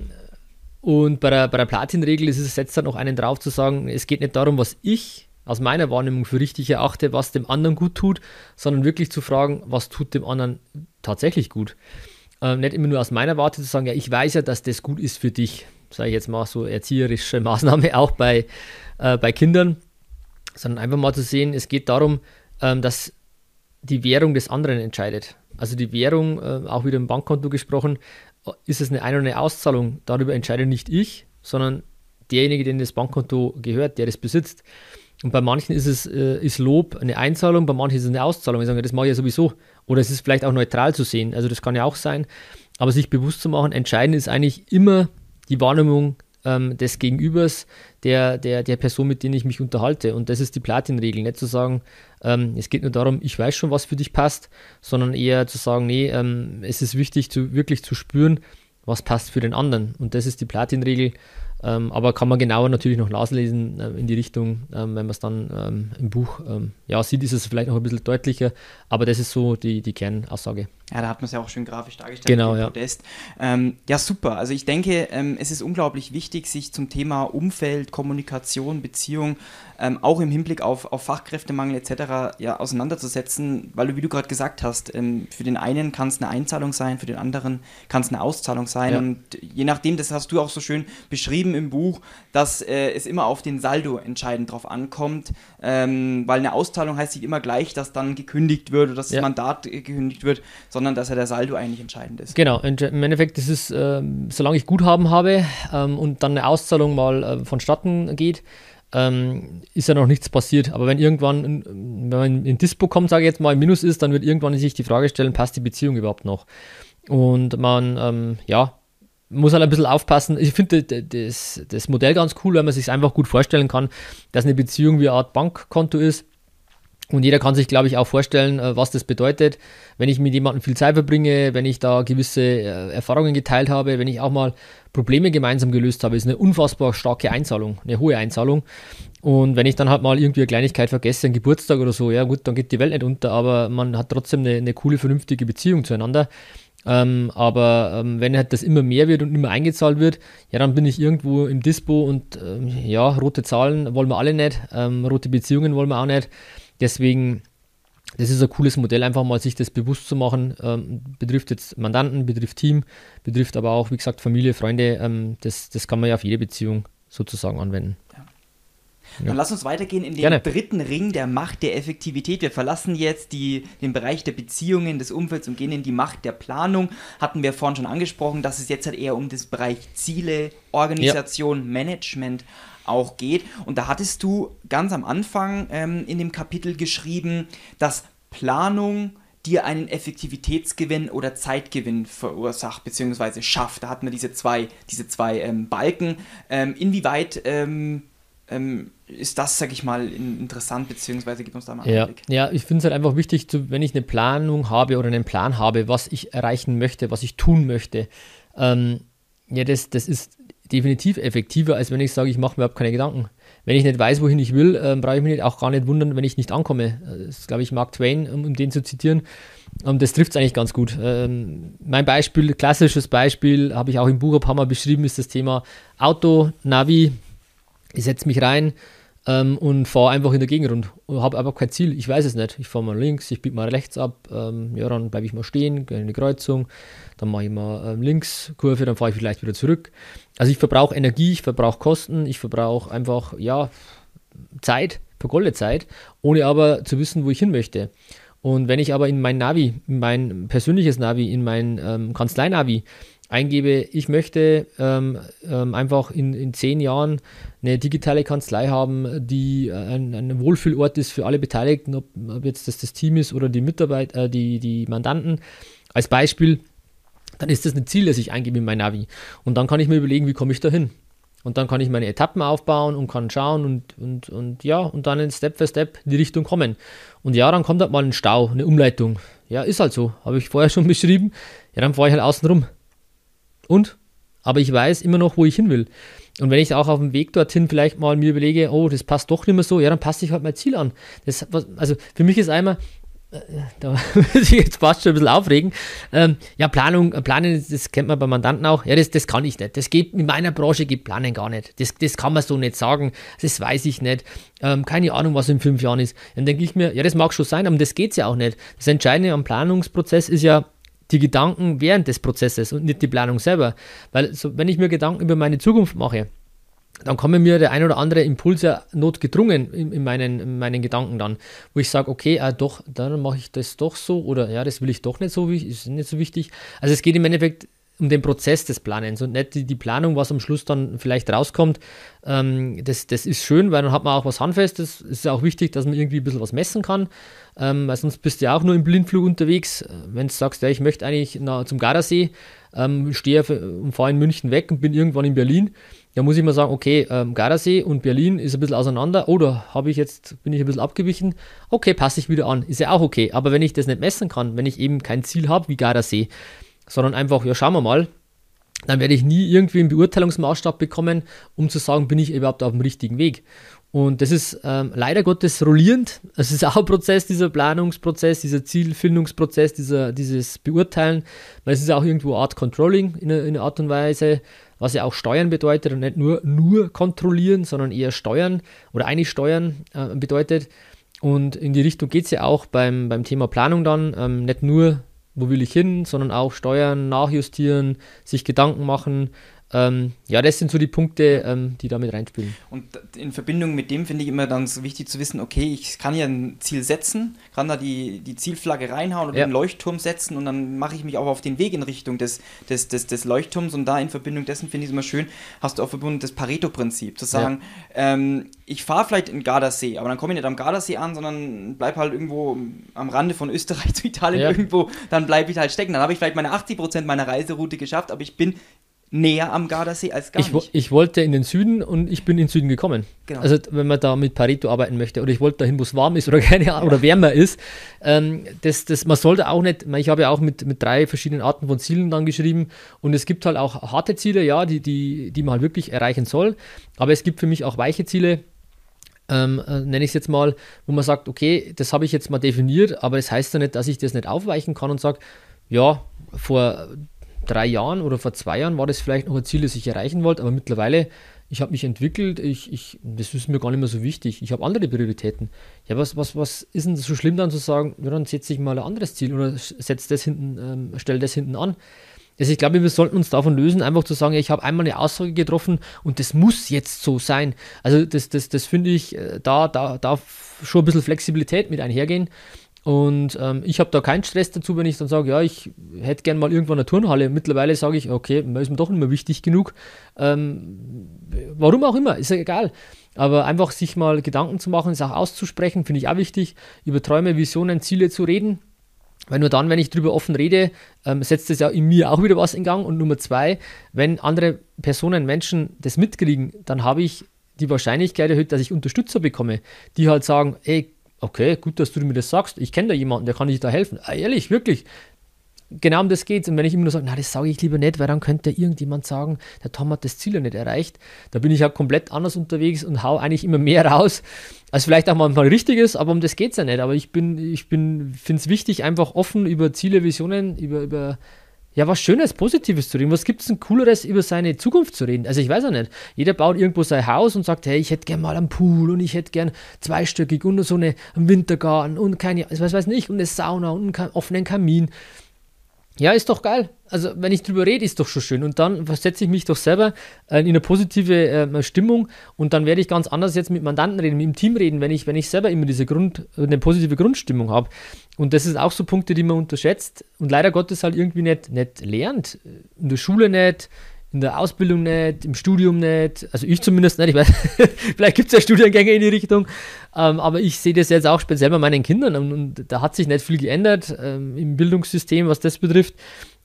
und bei der, bei der Platin-Regel ist es jetzt dann noch einen drauf zu sagen, es geht nicht darum, was ich aus meiner Wahrnehmung für richtig erachte, was dem anderen gut tut, sondern wirklich zu fragen, was tut dem anderen tatsächlich gut. Ähm, nicht immer nur aus meiner Warte zu sagen, ja, ich weiß ja, dass das gut ist für dich, sage ich jetzt mal so erzieherische Maßnahme auch bei, äh, bei Kindern, sondern einfach mal zu sehen, es geht darum, ähm, dass die Währung des anderen entscheidet. Also die Währung, äh, auch wieder im Bankkonto gesprochen, ist es eine Ein- oder eine Auszahlung, darüber entscheide nicht ich, sondern derjenige, dem das Bankkonto gehört, der das besitzt. Und bei manchen ist es äh, ist Lob eine Einzahlung, bei manchen ist es eine Auszahlung. Ich sage, das mache ich ja sowieso. Oder es ist vielleicht auch neutral zu sehen. Also das kann ja auch sein. Aber sich bewusst zu machen, entscheidend ist eigentlich immer die Wahrnehmung ähm, des Gegenübers, der, der, der Person, mit der ich mich unterhalte. Und das ist die Platin-Regel. Nicht zu sagen, ähm, es geht nur darum, ich weiß schon, was für dich passt, sondern eher zu sagen, nee, ähm, es ist wichtig, zu, wirklich zu spüren, was passt für den anderen. Und das ist die Platin-Regel. Ähm, aber kann man genauer natürlich noch nachlesen äh, in die Richtung, ähm, wenn man es dann ähm, im Buch ähm, ja, sieht, ist es vielleicht noch ein bisschen deutlicher. Aber das ist so die, die Kernaussage. Ja, da hat man es ja auch schön grafisch dargestellt. Genau, ja. Ähm, ja, super. Also ich denke, ähm, es ist unglaublich wichtig, sich zum Thema Umfeld, Kommunikation, Beziehung, auch im Hinblick auf, auf Fachkräftemangel etc. Ja, auseinanderzusetzen, weil du, wie du gerade gesagt hast, für den einen kann es eine Einzahlung sein, für den anderen kann es eine Auszahlung sein. Ja. Und je nachdem, das hast du auch so schön beschrieben im Buch, dass äh, es immer auf den Saldo entscheidend drauf ankommt, ähm, weil eine Auszahlung heißt nicht immer gleich, dass dann gekündigt wird oder dass ja. das Mandat gekündigt wird, sondern dass ja der Saldo eigentlich entscheidend ist. Genau, im Endeffekt ist es, äh, solange ich Guthaben habe ähm, und dann eine Auszahlung mal äh, vonstatten geht, ähm, ist ja noch nichts passiert. Aber wenn irgendwann, wenn man in Dispo kommt, sage ich jetzt mal, im Minus ist, dann wird irgendwann sich die Frage stellen, passt die Beziehung überhaupt noch? Und man, ähm, ja, muss halt ein bisschen aufpassen. Ich finde das, das Modell ganz cool, weil man sich einfach gut vorstellen kann, dass eine Beziehung wie eine Art Bankkonto ist und jeder kann sich, glaube ich, auch vorstellen, äh, was das bedeutet, wenn ich mit jemandem viel Zeit verbringe, wenn ich da gewisse äh, Erfahrungen geteilt habe, wenn ich auch mal Probleme gemeinsam gelöst habe, ist eine unfassbar starke Einzahlung, eine hohe Einzahlung. Und wenn ich dann halt mal irgendwie eine Kleinigkeit vergesse, einen Geburtstag oder so, ja gut, dann geht die Welt nicht unter, aber man hat trotzdem eine, eine coole, vernünftige Beziehung zueinander. Ähm, aber ähm, wenn halt das immer mehr wird und immer eingezahlt wird, ja, dann bin ich irgendwo im Dispo und ähm, ja, rote Zahlen wollen wir alle nicht, ähm, rote Beziehungen wollen wir auch nicht. Deswegen, das ist ein cooles Modell, einfach mal sich das bewusst zu machen. Ähm, betrifft jetzt Mandanten, betrifft Team, betrifft aber auch, wie gesagt, Familie, Freunde. Ähm, das, das kann man ja auf jede Beziehung sozusagen anwenden. Ja. Dann lass uns weitergehen in den Gerne. dritten Ring der Macht der Effektivität. Wir verlassen jetzt die, den Bereich der Beziehungen, des Umfelds und gehen in die Macht der Planung. Hatten wir vorhin schon angesprochen, dass es jetzt halt eher um das Bereich Ziele, Organisation, ja. Management auch geht. Und da hattest du ganz am Anfang ähm, in dem Kapitel geschrieben, dass Planung dir einen Effektivitätsgewinn oder Zeitgewinn verursacht bzw. schafft. Da hatten wir diese zwei, diese zwei ähm, Balken. Ähm, inwieweit ähm, ist das, sag ich mal, interessant, beziehungsweise gibt uns da mal einen ja. Blick. Ja, ich finde es halt einfach wichtig, zu, wenn ich eine Planung habe oder einen Plan habe, was ich erreichen möchte, was ich tun möchte, ähm, ja, das, das ist definitiv effektiver, als wenn ich sage, ich mache mir überhaupt keine Gedanken. Wenn ich nicht weiß, wohin ich will, ähm, brauche ich mich auch gar nicht wundern, wenn ich nicht ankomme. Das ist, glaube ich, Mark Twain, um, um den zu zitieren. Und ähm, das trifft es eigentlich ganz gut. Ähm, mein Beispiel, klassisches Beispiel, habe ich auch im Buch ein paar Mal beschrieben, ist das Thema Auto, Navi, ich setze mich rein ähm, und fahre einfach in der Gegend rund und habe einfach kein Ziel. Ich weiß es nicht. Ich fahre mal links, ich biege mal rechts ab, ähm, ja, dann bleibe ich mal stehen, gehe in eine Kreuzung, dann mache ich mal ähm, links Kurve, dann fahre ich vielleicht wieder zurück. Also ich verbrauche Energie, ich verbrauche Kosten, ich verbrauche einfach, ja, Zeit, vergoldete Zeit, ohne aber zu wissen, wo ich hin möchte. Und wenn ich aber in mein Navi, in mein persönliches Navi, in mein ähm, Kanzleinavi eingebe, ich möchte ähm, ähm, einfach in, in zehn Jahren eine digitale Kanzlei haben, die ein, ein Wohlfühlort ist für alle Beteiligten, ob, ob jetzt das das Team ist oder die Mitarbeiter, äh, die, die Mandanten. Als Beispiel, dann ist das ein Ziel, das ich eingebe in mein Navi. Und dann kann ich mir überlegen, wie komme ich da hin. Und dann kann ich meine Etappen aufbauen und kann schauen und, und, und ja, und dann Step für Step in die Richtung kommen. Und ja, dann kommt halt mal ein Stau, eine Umleitung. Ja, ist halt so. Habe ich vorher schon beschrieben. Ja, dann fahre ich halt außen rum. Und? Aber ich weiß immer noch, wo ich hin will. Und wenn ich auch auf dem Weg dorthin vielleicht mal mir überlege, oh, das passt doch nicht mehr so, ja, dann passe ich halt mein Ziel an. Das, also für mich ist einmal, äh, da muss ich jetzt fast schon ein bisschen aufregen. Ähm, ja, Planung, Planen, das kennt man bei Mandanten auch. Ja, das, das kann ich nicht. Das geht, in meiner Branche geht Planen gar nicht. Das, das kann man so nicht sagen. Das weiß ich nicht. Ähm, keine Ahnung, was in fünf Jahren ist. Dann denke ich mir, ja, das mag schon sein, aber das geht ja auch nicht. Das Entscheidende am Planungsprozess ist ja, die Gedanken während des Prozesses und nicht die Planung selber. Weil so, wenn ich mir Gedanken über meine Zukunft mache, dann kommen mir der ein oder andere Impuls ja notgedrungen in, in, meinen, in meinen Gedanken dann, wo ich sage, okay, äh, doch, dann mache ich das doch so oder ja, das will ich doch nicht so, ist nicht so wichtig. Also es geht im Endeffekt um den Prozess des Planens und nicht die, Planung, was am Schluss dann vielleicht rauskommt. Ähm, das, das ist schön, weil dann hat man auch was Handfestes. Es ist auch wichtig, dass man irgendwie ein bisschen was messen kann, ähm, weil sonst bist du ja auch nur im Blindflug unterwegs. Wenn du sagst, ja, ich möchte eigentlich na, zum Gardasee, ähm, stehe und fahre in München weg und bin irgendwann in Berlin, dann muss ich mal sagen, okay, ähm, Gardasee und Berlin ist ein bisschen auseinander. Oder habe ich jetzt, bin ich ein bisschen abgewichen? Okay, passe ich wieder an. Ist ja auch okay. Aber wenn ich das nicht messen kann, wenn ich eben kein Ziel habe wie Gardasee, sondern einfach, ja, schauen wir mal, dann werde ich nie irgendwie einen Beurteilungsmaßstab bekommen, um zu sagen, bin ich überhaupt auf dem richtigen Weg. Und das ist ähm, leider Gottes rollierend. Es ist auch ein Prozess, dieser Planungsprozess, dieser Zielfindungsprozess, dieser, dieses Beurteilen, weil es ist auch irgendwo Art Controlling in einer Art und Weise, was ja auch Steuern bedeutet und nicht nur, nur kontrollieren, sondern eher steuern oder eigentlich steuern äh, bedeutet. Und in die Richtung geht es ja auch beim, beim Thema Planung dann, ähm, nicht nur wo will ich hin, sondern auch steuern, nachjustieren, sich Gedanken machen, ähm, ja, das sind so die Punkte, ähm, die damit reinspielen. Und in Verbindung mit dem finde ich immer dann so wichtig zu wissen, okay, ich kann ja ein Ziel setzen, kann da die, die Zielflagge reinhauen oder ja. den Leuchtturm setzen und dann mache ich mich auch auf den Weg in Richtung des, des, des, des Leuchtturms und da in Verbindung dessen finde ich es immer schön, hast du auch verbunden das Pareto-Prinzip, zu sagen, ja. ähm, ich fahre vielleicht in Gardasee, aber dann komme ich nicht am Gardasee an, sondern bleib halt irgendwo am Rande von Österreich zu Italien ja. irgendwo, dann bleibe ich halt stecken. Dann habe ich vielleicht meine 80% meiner Reiseroute geschafft, aber ich bin näher am Gardasee als gar ich, nicht. Ich wollte in den Süden und ich bin in den Süden gekommen. Genau. Also wenn man da mit Pareto arbeiten möchte oder ich wollte dahin, wo es warm ist oder keine Ahnung, ja. oder wärmer ist. Ähm, das, das, man sollte auch nicht, ich habe ja auch mit, mit drei verschiedenen Arten von Zielen dann geschrieben und es gibt halt auch harte Ziele, ja, die, die, die man halt wirklich erreichen soll. Aber es gibt für mich auch weiche Ziele, ähm, äh, nenne ich es jetzt mal, wo man sagt, okay, das habe ich jetzt mal definiert, aber es das heißt ja nicht, dass ich das nicht aufweichen kann und sage, ja, vor drei Jahren oder vor zwei Jahren war das vielleicht noch ein Ziel, das ich erreichen wollte, aber mittlerweile, ich habe mich entwickelt, ich, ich, das ist mir gar nicht mehr so wichtig. Ich habe andere Prioritäten. Ja, was, was, was ist denn so schlimm dann zu sagen, ja, dann setze ich mal ein anderes Ziel oder setze das hinten, ähm, stell das hinten an. Also ich glaube, wir sollten uns davon lösen, einfach zu sagen, ich habe einmal eine Aussage getroffen und das muss jetzt so sein. Also das, das, das finde ich, äh, da, da darf schon ein bisschen Flexibilität mit einhergehen. Und ähm, ich habe da keinen Stress dazu, wenn ich dann sage, ja, ich hätte gern mal irgendwann eine Turnhalle. Mittlerweile sage ich, okay, ist mir doch nicht mehr wichtig genug. Ähm, warum auch immer, ist ja egal. Aber einfach sich mal Gedanken zu machen, es auch auszusprechen, finde ich auch wichtig. Über Träume, Visionen, Ziele zu reden. Weil nur dann, wenn ich darüber offen rede, ähm, setzt es ja in mir auch wieder was in Gang. Und Nummer zwei, wenn andere Personen, Menschen das mitkriegen, dann habe ich die Wahrscheinlichkeit erhöht, dass ich Unterstützer bekomme, die halt sagen, ey, okay, gut, dass du mir das sagst. Ich kenne da jemanden, der kann dir da helfen. Ah, ehrlich, wirklich. Genau um das geht Und wenn ich immer nur sage, na, das sage ich lieber nicht, weil dann könnte irgendjemand sagen, der Tom hat das Ziel ja nicht erreicht. Da bin ich ja komplett anders unterwegs und hau eigentlich immer mehr raus, als vielleicht auch manchmal richtig ist, aber um das geht es ja nicht. Aber ich bin, ich bin, finde es wichtig, einfach offen über Ziele, Visionen, über, über ja, was Schönes, Positives zu reden. Was gibt es denn Cooleres, über seine Zukunft zu reden? Also ich weiß auch nicht. Jeder baut irgendwo sein Haus und sagt, hey, ich hätte gern mal einen Pool und ich hätte gern zweistöckig und so eine, einen Wintergarten und keine, was weiß nicht, und eine Sauna und einen offenen Kamin. Ja, ist doch geil. Also, wenn ich drüber rede, ist doch schon schön. Und dann versetze ich mich doch selber äh, in eine positive äh, Stimmung und dann werde ich ganz anders jetzt mit Mandanten reden, mit dem Team reden, wenn ich, wenn ich selber immer diese Grund, eine positive Grundstimmung habe. Und das ist auch so Punkte, die man unterschätzt und leider Gottes halt irgendwie nicht, nicht lernt. In der Schule nicht, in der Ausbildung nicht, im Studium nicht, also ich zumindest nicht, ich weiß, vielleicht gibt es ja Studiengänge in die Richtung, ähm, aber ich sehe das jetzt auch speziell bei meinen Kindern und, und da hat sich nicht viel geändert ähm, im Bildungssystem, was das betrifft.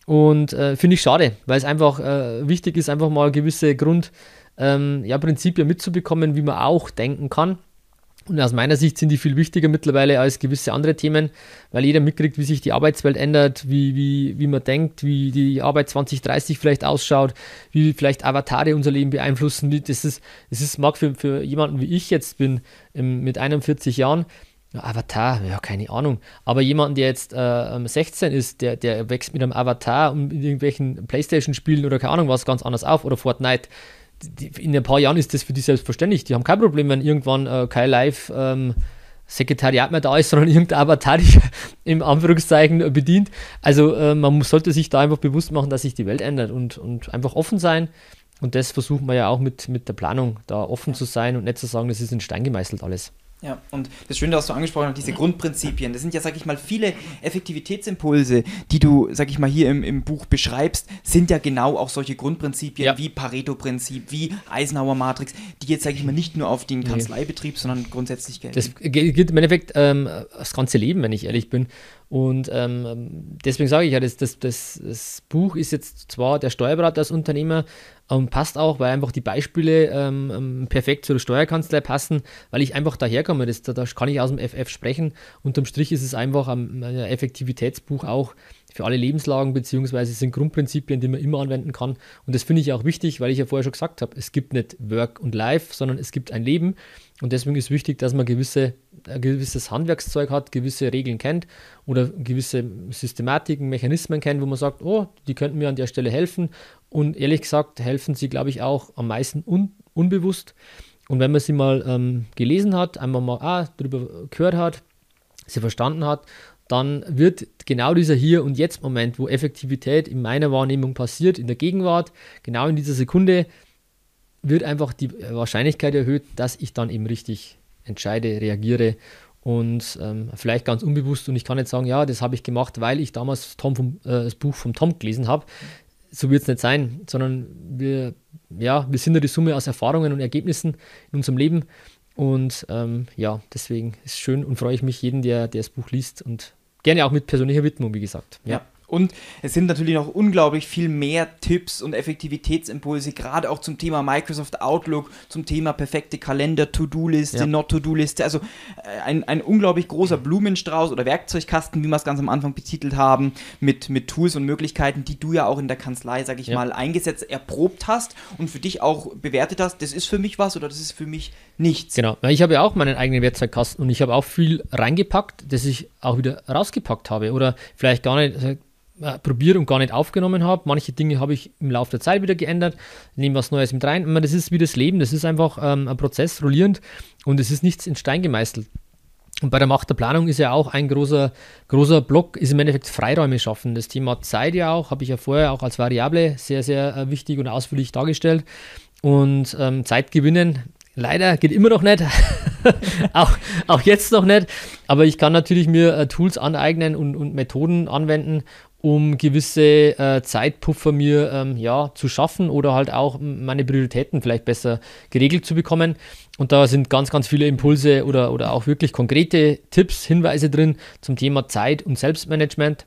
Und äh, finde ich schade, weil es einfach äh, wichtig ist, einfach mal gewisse Grundprinzipien ähm, ja, mitzubekommen, wie man auch denken kann und aus meiner Sicht sind die viel wichtiger mittlerweile als gewisse andere Themen, weil jeder mitkriegt, wie sich die Arbeitswelt ändert, wie, wie, wie man denkt, wie die Arbeit 2030 vielleicht ausschaut, wie vielleicht Avatare unser Leben beeinflussen. Das ist, das ist mag für, für jemanden wie ich jetzt bin, mit 41 Jahren, Avatar, ja, keine Ahnung. Aber jemanden, der jetzt äh, 16 ist, der, der wächst mit einem Avatar und mit irgendwelchen Playstation-Spielen oder keine Ahnung was ganz anders auf oder Fortnite in ein paar Jahren ist das für die selbstverständlich. Die haben kein Problem, wenn irgendwann äh, kein Live ähm, Sekretariat mehr da ist, sondern irgendein Avatar im Anführungszeichen bedient. Also äh, man muss, sollte sich da einfach bewusst machen, dass sich die Welt ändert und, und einfach offen sein. Und das versuchen wir ja auch mit, mit der Planung, da offen zu sein und nicht zu sagen, das ist in Stein gemeißelt alles. Ja, und das Schöne, was du angesprochen hast, diese Grundprinzipien, das sind ja, sag ich mal, viele Effektivitätsimpulse, die du, sag ich mal, hier im, im Buch beschreibst, sind ja genau auch solche Grundprinzipien ja. wie Pareto-Prinzip, wie Eisenhower-Matrix, die jetzt, sag ich mal, nicht nur auf den Kanzleibetrieb, sondern grundsätzlich gelten. Das gilt im Endeffekt ähm, das ganze Leben, wenn ich ehrlich bin. Und ähm, deswegen sage ich ja, das, das, das, das, Buch ist jetzt zwar der Steuerberater als Unternehmer, ähm, passt auch, weil einfach die Beispiele ähm, ähm perfekt zur Steuerkanzlei passen, weil ich einfach daherkomme. Das, da, da kann ich aus dem FF sprechen. Unterm Strich ist es einfach ein, ein Effektivitätsbuch auch für alle Lebenslagen, beziehungsweise sind Grundprinzipien, die man immer anwenden kann. Und das finde ich auch wichtig, weil ich ja vorher schon gesagt habe, es gibt nicht Work und Life, sondern es gibt ein Leben. Und deswegen ist wichtig, dass man gewisse, ein gewisses Handwerkszeug hat, gewisse Regeln kennt oder gewisse Systematiken, Mechanismen kennt, wo man sagt, oh, die könnten mir an der Stelle helfen. Und ehrlich gesagt helfen sie, glaube ich, auch am meisten un unbewusst. Und wenn man sie mal ähm, gelesen hat, einmal mal ah, darüber gehört hat, sie verstanden hat dann wird genau dieser Hier- und Jetzt-Moment, wo Effektivität in meiner Wahrnehmung passiert, in der Gegenwart, genau in dieser Sekunde, wird einfach die Wahrscheinlichkeit erhöht, dass ich dann eben richtig entscheide, reagiere und ähm, vielleicht ganz unbewusst und ich kann nicht sagen, ja, das habe ich gemacht, weil ich damals Tom vom, äh, das Buch vom Tom gelesen habe. So wird es nicht sein, sondern wir, ja, wir sind ja die Summe aus Erfahrungen und Ergebnissen in unserem Leben und ähm, ja, deswegen ist es schön und freue ich mich jeden, der, der das Buch liest und gerne auch mit persönlicher Widmung, wie gesagt. Ja. ja. Und es sind natürlich noch unglaublich viel mehr Tipps und Effektivitätsimpulse, gerade auch zum Thema Microsoft Outlook, zum Thema perfekte Kalender, To-Do-Liste, ja. Not-To-Do-Liste. Also äh, ein, ein unglaublich großer Blumenstrauß oder Werkzeugkasten, wie wir es ganz am Anfang betitelt haben, mit, mit Tools und Möglichkeiten, die du ja auch in der Kanzlei, sag ich ja. mal, eingesetzt, erprobt hast und für dich auch bewertet hast, das ist für mich was oder das ist für mich nichts. Genau, ich habe ja auch meinen eigenen Werkzeugkasten und ich habe auch viel reingepackt, das ich auch wieder rausgepackt habe oder vielleicht gar nicht äh, probiert und gar nicht aufgenommen habe. Manche Dinge habe ich im Laufe der Zeit wieder geändert, nehme was Neues mit rein. Das ist wie das Leben, das ist einfach ähm, ein Prozess, rollierend und es ist nichts in Stein gemeißelt. Und bei der Macht der Planung ist ja auch ein großer, großer Block, ist im Endeffekt Freiräume schaffen. Das Thema Zeit ja auch, habe ich ja vorher auch als Variable sehr, sehr äh, wichtig und ausführlich dargestellt. Und ähm, Zeit gewinnen, leider geht immer noch nicht. auch, auch jetzt noch nicht. Aber ich kann natürlich mir äh, Tools aneignen und, und Methoden anwenden, um gewisse äh, Zeitpuffer mir ähm, ja, zu schaffen oder halt auch meine Prioritäten vielleicht besser geregelt zu bekommen. Und da sind ganz, ganz viele Impulse oder, oder auch wirklich konkrete Tipps, Hinweise drin zum Thema Zeit und Selbstmanagement.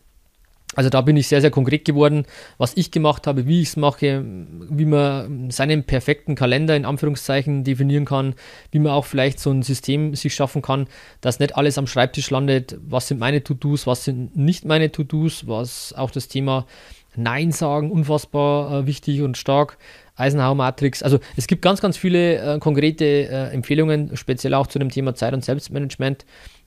Also da bin ich sehr, sehr konkret geworden, was ich gemacht habe, wie ich es mache, wie man seinen perfekten Kalender in Anführungszeichen definieren kann, wie man auch vielleicht so ein System sich schaffen kann, dass nicht alles am Schreibtisch landet, was sind meine To-Dos, was sind nicht meine To-Dos, was auch das Thema Nein sagen unfassbar äh, wichtig und stark. Eisenhower Matrix. Also es gibt ganz, ganz viele äh, konkrete äh, Empfehlungen, speziell auch zu dem Thema Zeit- und Selbstmanagement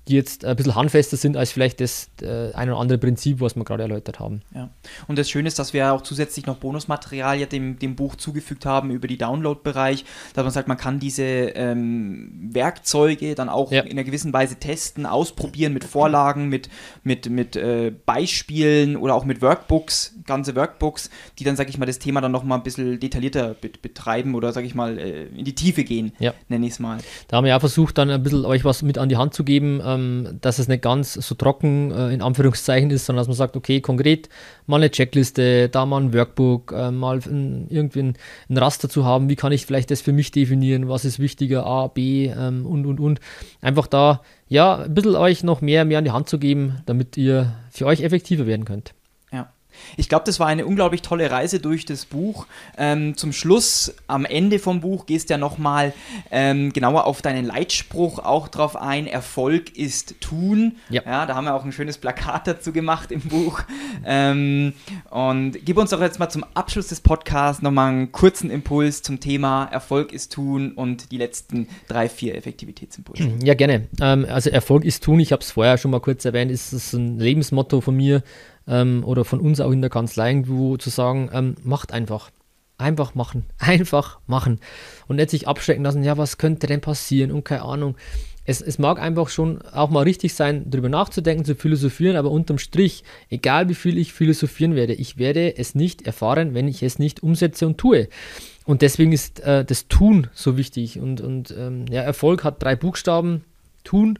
die jetzt ein bisschen handfester sind als vielleicht das äh, ein oder andere Prinzip, was wir gerade erläutert haben. Ja. Und das Schöne ist, dass wir auch zusätzlich noch Bonusmaterial ja dem, dem Buch zugefügt haben über die Download-Bereich, dass man sagt, man kann diese ähm, Werkzeuge dann auch ja. in einer gewissen Weise testen, ausprobieren mit Vorlagen, mit, mit, mit äh, Beispielen oder auch mit Workbooks, ganze Workbooks, die dann, sage ich mal, das Thema dann nochmal ein bisschen detaillierter bet betreiben oder, sage ich mal, äh, in die Tiefe gehen, ja. nenne ich es mal. Da haben wir auch versucht, dann ein bisschen euch was mit an die Hand zu geben, ähm, ähm, dass es nicht ganz so trocken äh, in Anführungszeichen ist, sondern dass man sagt, okay, konkret mal eine Checkliste, da mal ein Workbook, äh, mal ein, irgendwie ein, ein, Raster zu haben, wie kann ich vielleicht das für mich definieren, was ist wichtiger, A, B ähm, und und und. Einfach da ja ein bisschen euch noch mehr, mehr an die Hand zu geben, damit ihr für euch effektiver werden könnt. Ich glaube, das war eine unglaublich tolle Reise durch das Buch. Ähm, zum Schluss, am Ende vom Buch, gehst du ja nochmal ähm, genauer auf deinen Leitspruch auch drauf ein. Erfolg ist tun. Ja. ja. Da haben wir auch ein schönes Plakat dazu gemacht im Buch. Ähm, und gib uns doch jetzt mal zum Abschluss des Podcasts nochmal einen kurzen Impuls zum Thema Erfolg ist tun und die letzten drei, vier Effektivitätsimpulse. Ja, gerne. Ähm, also Erfolg ist tun, ich habe es vorher schon mal kurz erwähnt, ist ein Lebensmotto von mir ähm, oder von uns auch in der Kanzlei irgendwo zu sagen, ähm, macht einfach. Einfach machen. Einfach machen. Und nicht sich abschrecken lassen, ja, was könnte denn passieren und keine Ahnung. Es, es, mag einfach schon auch mal richtig sein, darüber nachzudenken, zu philosophieren, aber unterm Strich, egal wie viel ich philosophieren werde, ich werde es nicht erfahren, wenn ich es nicht umsetze und tue. Und deswegen ist äh, das Tun so wichtig. Und, und ähm, ja, Erfolg hat drei Buchstaben. Tun,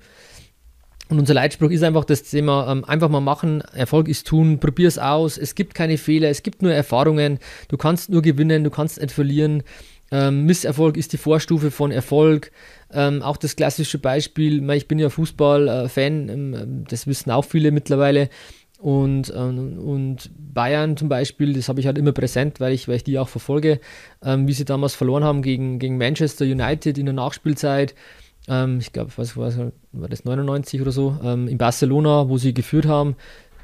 und unser Leitspruch ist einfach das Thema, ähm, einfach mal machen, Erfolg ist tun, probier es aus, es gibt keine Fehler, es gibt nur Erfahrungen, du kannst nur gewinnen, du kannst nicht verlieren. Ähm, Misserfolg ist die Vorstufe von Erfolg. Ähm, auch das klassische Beispiel, ich bin ja Fußball-Fan, ähm, das wissen auch viele mittlerweile. Und, ähm, und Bayern zum Beispiel, das habe ich halt immer präsent, weil ich, weil ich die auch verfolge, ähm, wie sie damals verloren haben gegen, gegen Manchester United in der Nachspielzeit ähm, ich glaube, was war, war das 99 oder so, ähm, in Barcelona, wo sie geführt haben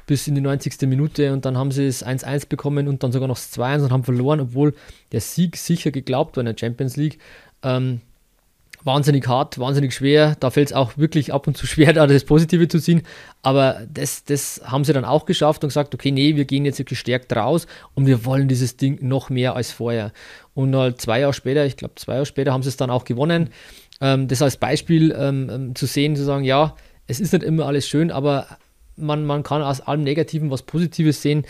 bis in die 90. Minute und dann haben sie es 1-1 bekommen und dann sogar noch das 2-1 und haben verloren, obwohl der Sieg sicher geglaubt war in der Champions League. Ähm, wahnsinnig hart, wahnsinnig schwer. Da fällt es auch wirklich ab und zu schwer, da das Positive zu ziehen. Aber das, das haben sie dann auch geschafft und gesagt, okay, nee, wir gehen jetzt gestärkt raus und wir wollen dieses Ding noch mehr als vorher. Und halt zwei Jahre später, ich glaube zwei Jahre später, haben sie es dann auch gewonnen. Ähm, das als Beispiel ähm, ähm, zu sehen, zu sagen, ja, es ist nicht immer alles schön, aber man, man kann aus allem Negativen was Positives sehen.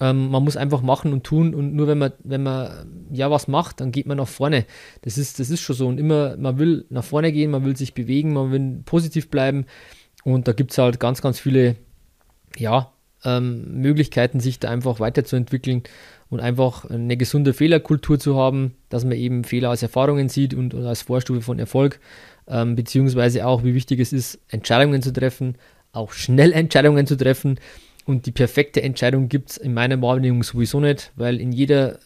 Ähm, man muss einfach machen und tun und nur wenn man, wenn man ja was macht, dann geht man nach vorne. Das ist, das ist schon so. Und immer, man will nach vorne gehen, man will sich bewegen, man will positiv bleiben. Und da gibt es halt ganz, ganz viele ja, ähm, Möglichkeiten, sich da einfach weiterzuentwickeln und einfach eine gesunde Fehlerkultur zu haben, dass man eben Fehler als Erfahrungen sieht und als Vorstufe von Erfolg, ähm, beziehungsweise auch, wie wichtig es ist, Entscheidungen zu treffen, auch schnell Entscheidungen zu treffen. Und die perfekte Entscheidung gibt es in meiner Wahrnehmung sowieso nicht, weil in jeder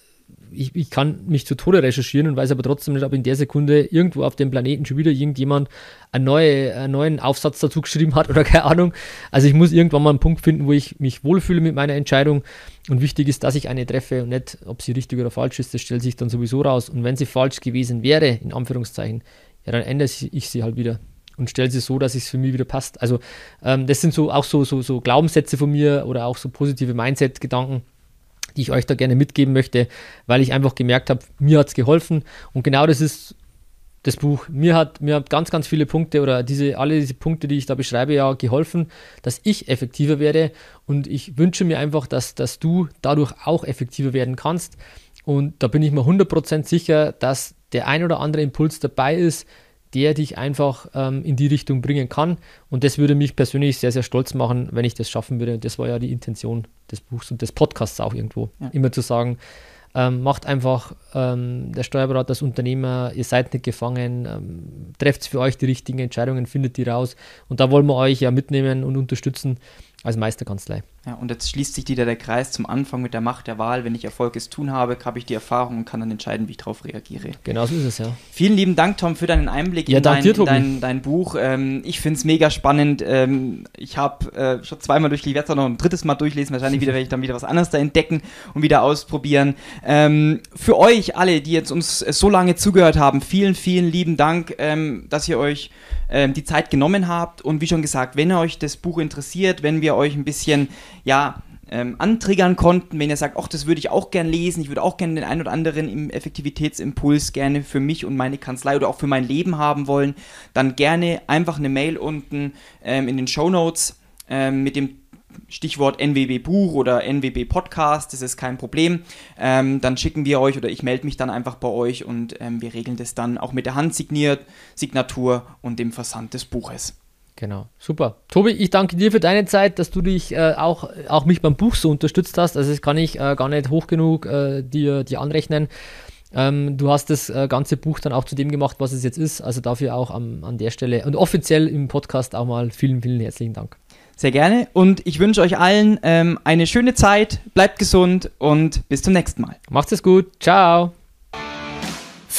ich, ich kann mich zu Tode recherchieren und weiß aber trotzdem nicht, ob in der Sekunde irgendwo auf dem Planeten schon wieder irgendjemand einen, neue, einen neuen Aufsatz dazu geschrieben hat oder keine Ahnung. Also ich muss irgendwann mal einen Punkt finden, wo ich mich wohlfühle mit meiner Entscheidung. Und wichtig ist, dass ich eine treffe und nicht, ob sie richtig oder falsch ist, das stellt sich dann sowieso raus. Und wenn sie falsch gewesen wäre, in Anführungszeichen, ja, dann ändere ich sie halt wieder. und stelle sie so, dass es für mich wieder passt. Also ähm, das sind so auch so, so, so Glaubenssätze von mir oder auch so positive Mindset-Gedanken, die ich euch da gerne mitgeben möchte, weil ich einfach gemerkt habe, mir hat es geholfen. Und genau das ist das Buch. Mir hat, mir hat ganz, ganz viele Punkte oder diese, alle diese Punkte, die ich da beschreibe, ja geholfen, dass ich effektiver werde. Und ich wünsche mir einfach, dass, dass du dadurch auch effektiver werden kannst. Und da bin ich mir 100% sicher, dass der ein oder andere Impuls dabei ist, der dich einfach ähm, in die Richtung bringen kann. Und das würde mich persönlich sehr, sehr stolz machen, wenn ich das schaffen würde. Und das war ja die Intention des Buchs und des Podcasts auch irgendwo. Ja. Immer zu sagen, ähm, macht einfach ähm, der Steuerberater als Unternehmer, ihr seid nicht gefangen, ähm, trefft für euch die richtigen Entscheidungen, findet die raus. Und da wollen wir euch ja mitnehmen und unterstützen als Meisterkanzlei. Ja, und jetzt schließt sich wieder der Kreis zum Anfang mit der Macht der Wahl. Wenn ich Erfolges tun habe, habe ich die Erfahrung und kann dann entscheiden, wie ich darauf reagiere. Genau so ist es, ja. Vielen lieben Dank, Tom, für deinen Einblick ja, in dein, dir, dein, dein, Buch. Ähm, ich finde es mega spannend. Ähm, ich habe äh, schon zweimal durchgelesen, werde es auch noch ein drittes Mal durchlesen. Wahrscheinlich wieder werde ich dann wieder was anderes da entdecken und wieder ausprobieren. Ähm, für euch alle, die jetzt uns so lange zugehört haben, vielen, vielen lieben Dank, ähm, dass ihr euch ähm, die Zeit genommen habt. Und wie schon gesagt, wenn euch das Buch interessiert, wenn wir euch ein bisschen, ja, ähm, antriggern konnten, wenn ihr sagt, ach, das würde ich auch gern lesen, ich würde auch gerne den einen oder anderen im Effektivitätsimpuls gerne für mich und meine Kanzlei oder auch für mein Leben haben wollen, dann gerne einfach eine Mail unten ähm, in den Show Notes ähm, mit dem Stichwort NWB Buch oder NWB Podcast, das ist kein Problem. Ähm, dann schicken wir euch oder ich melde mich dann einfach bei euch und ähm, wir regeln das dann auch mit der Handsigniert, Signatur und dem Versand des Buches. Genau, super. Tobi, ich danke dir für deine Zeit, dass du dich äh, auch, auch mich beim Buch so unterstützt hast. Also das kann ich äh, gar nicht hoch genug äh, dir, dir anrechnen. Ähm, du hast das äh, ganze Buch dann auch zu dem gemacht, was es jetzt ist. Also dafür auch am, an der Stelle und offiziell im Podcast auch mal vielen, vielen herzlichen Dank. Sehr gerne. Und ich wünsche euch allen ähm, eine schöne Zeit. Bleibt gesund und bis zum nächsten Mal. Macht es gut. Ciao.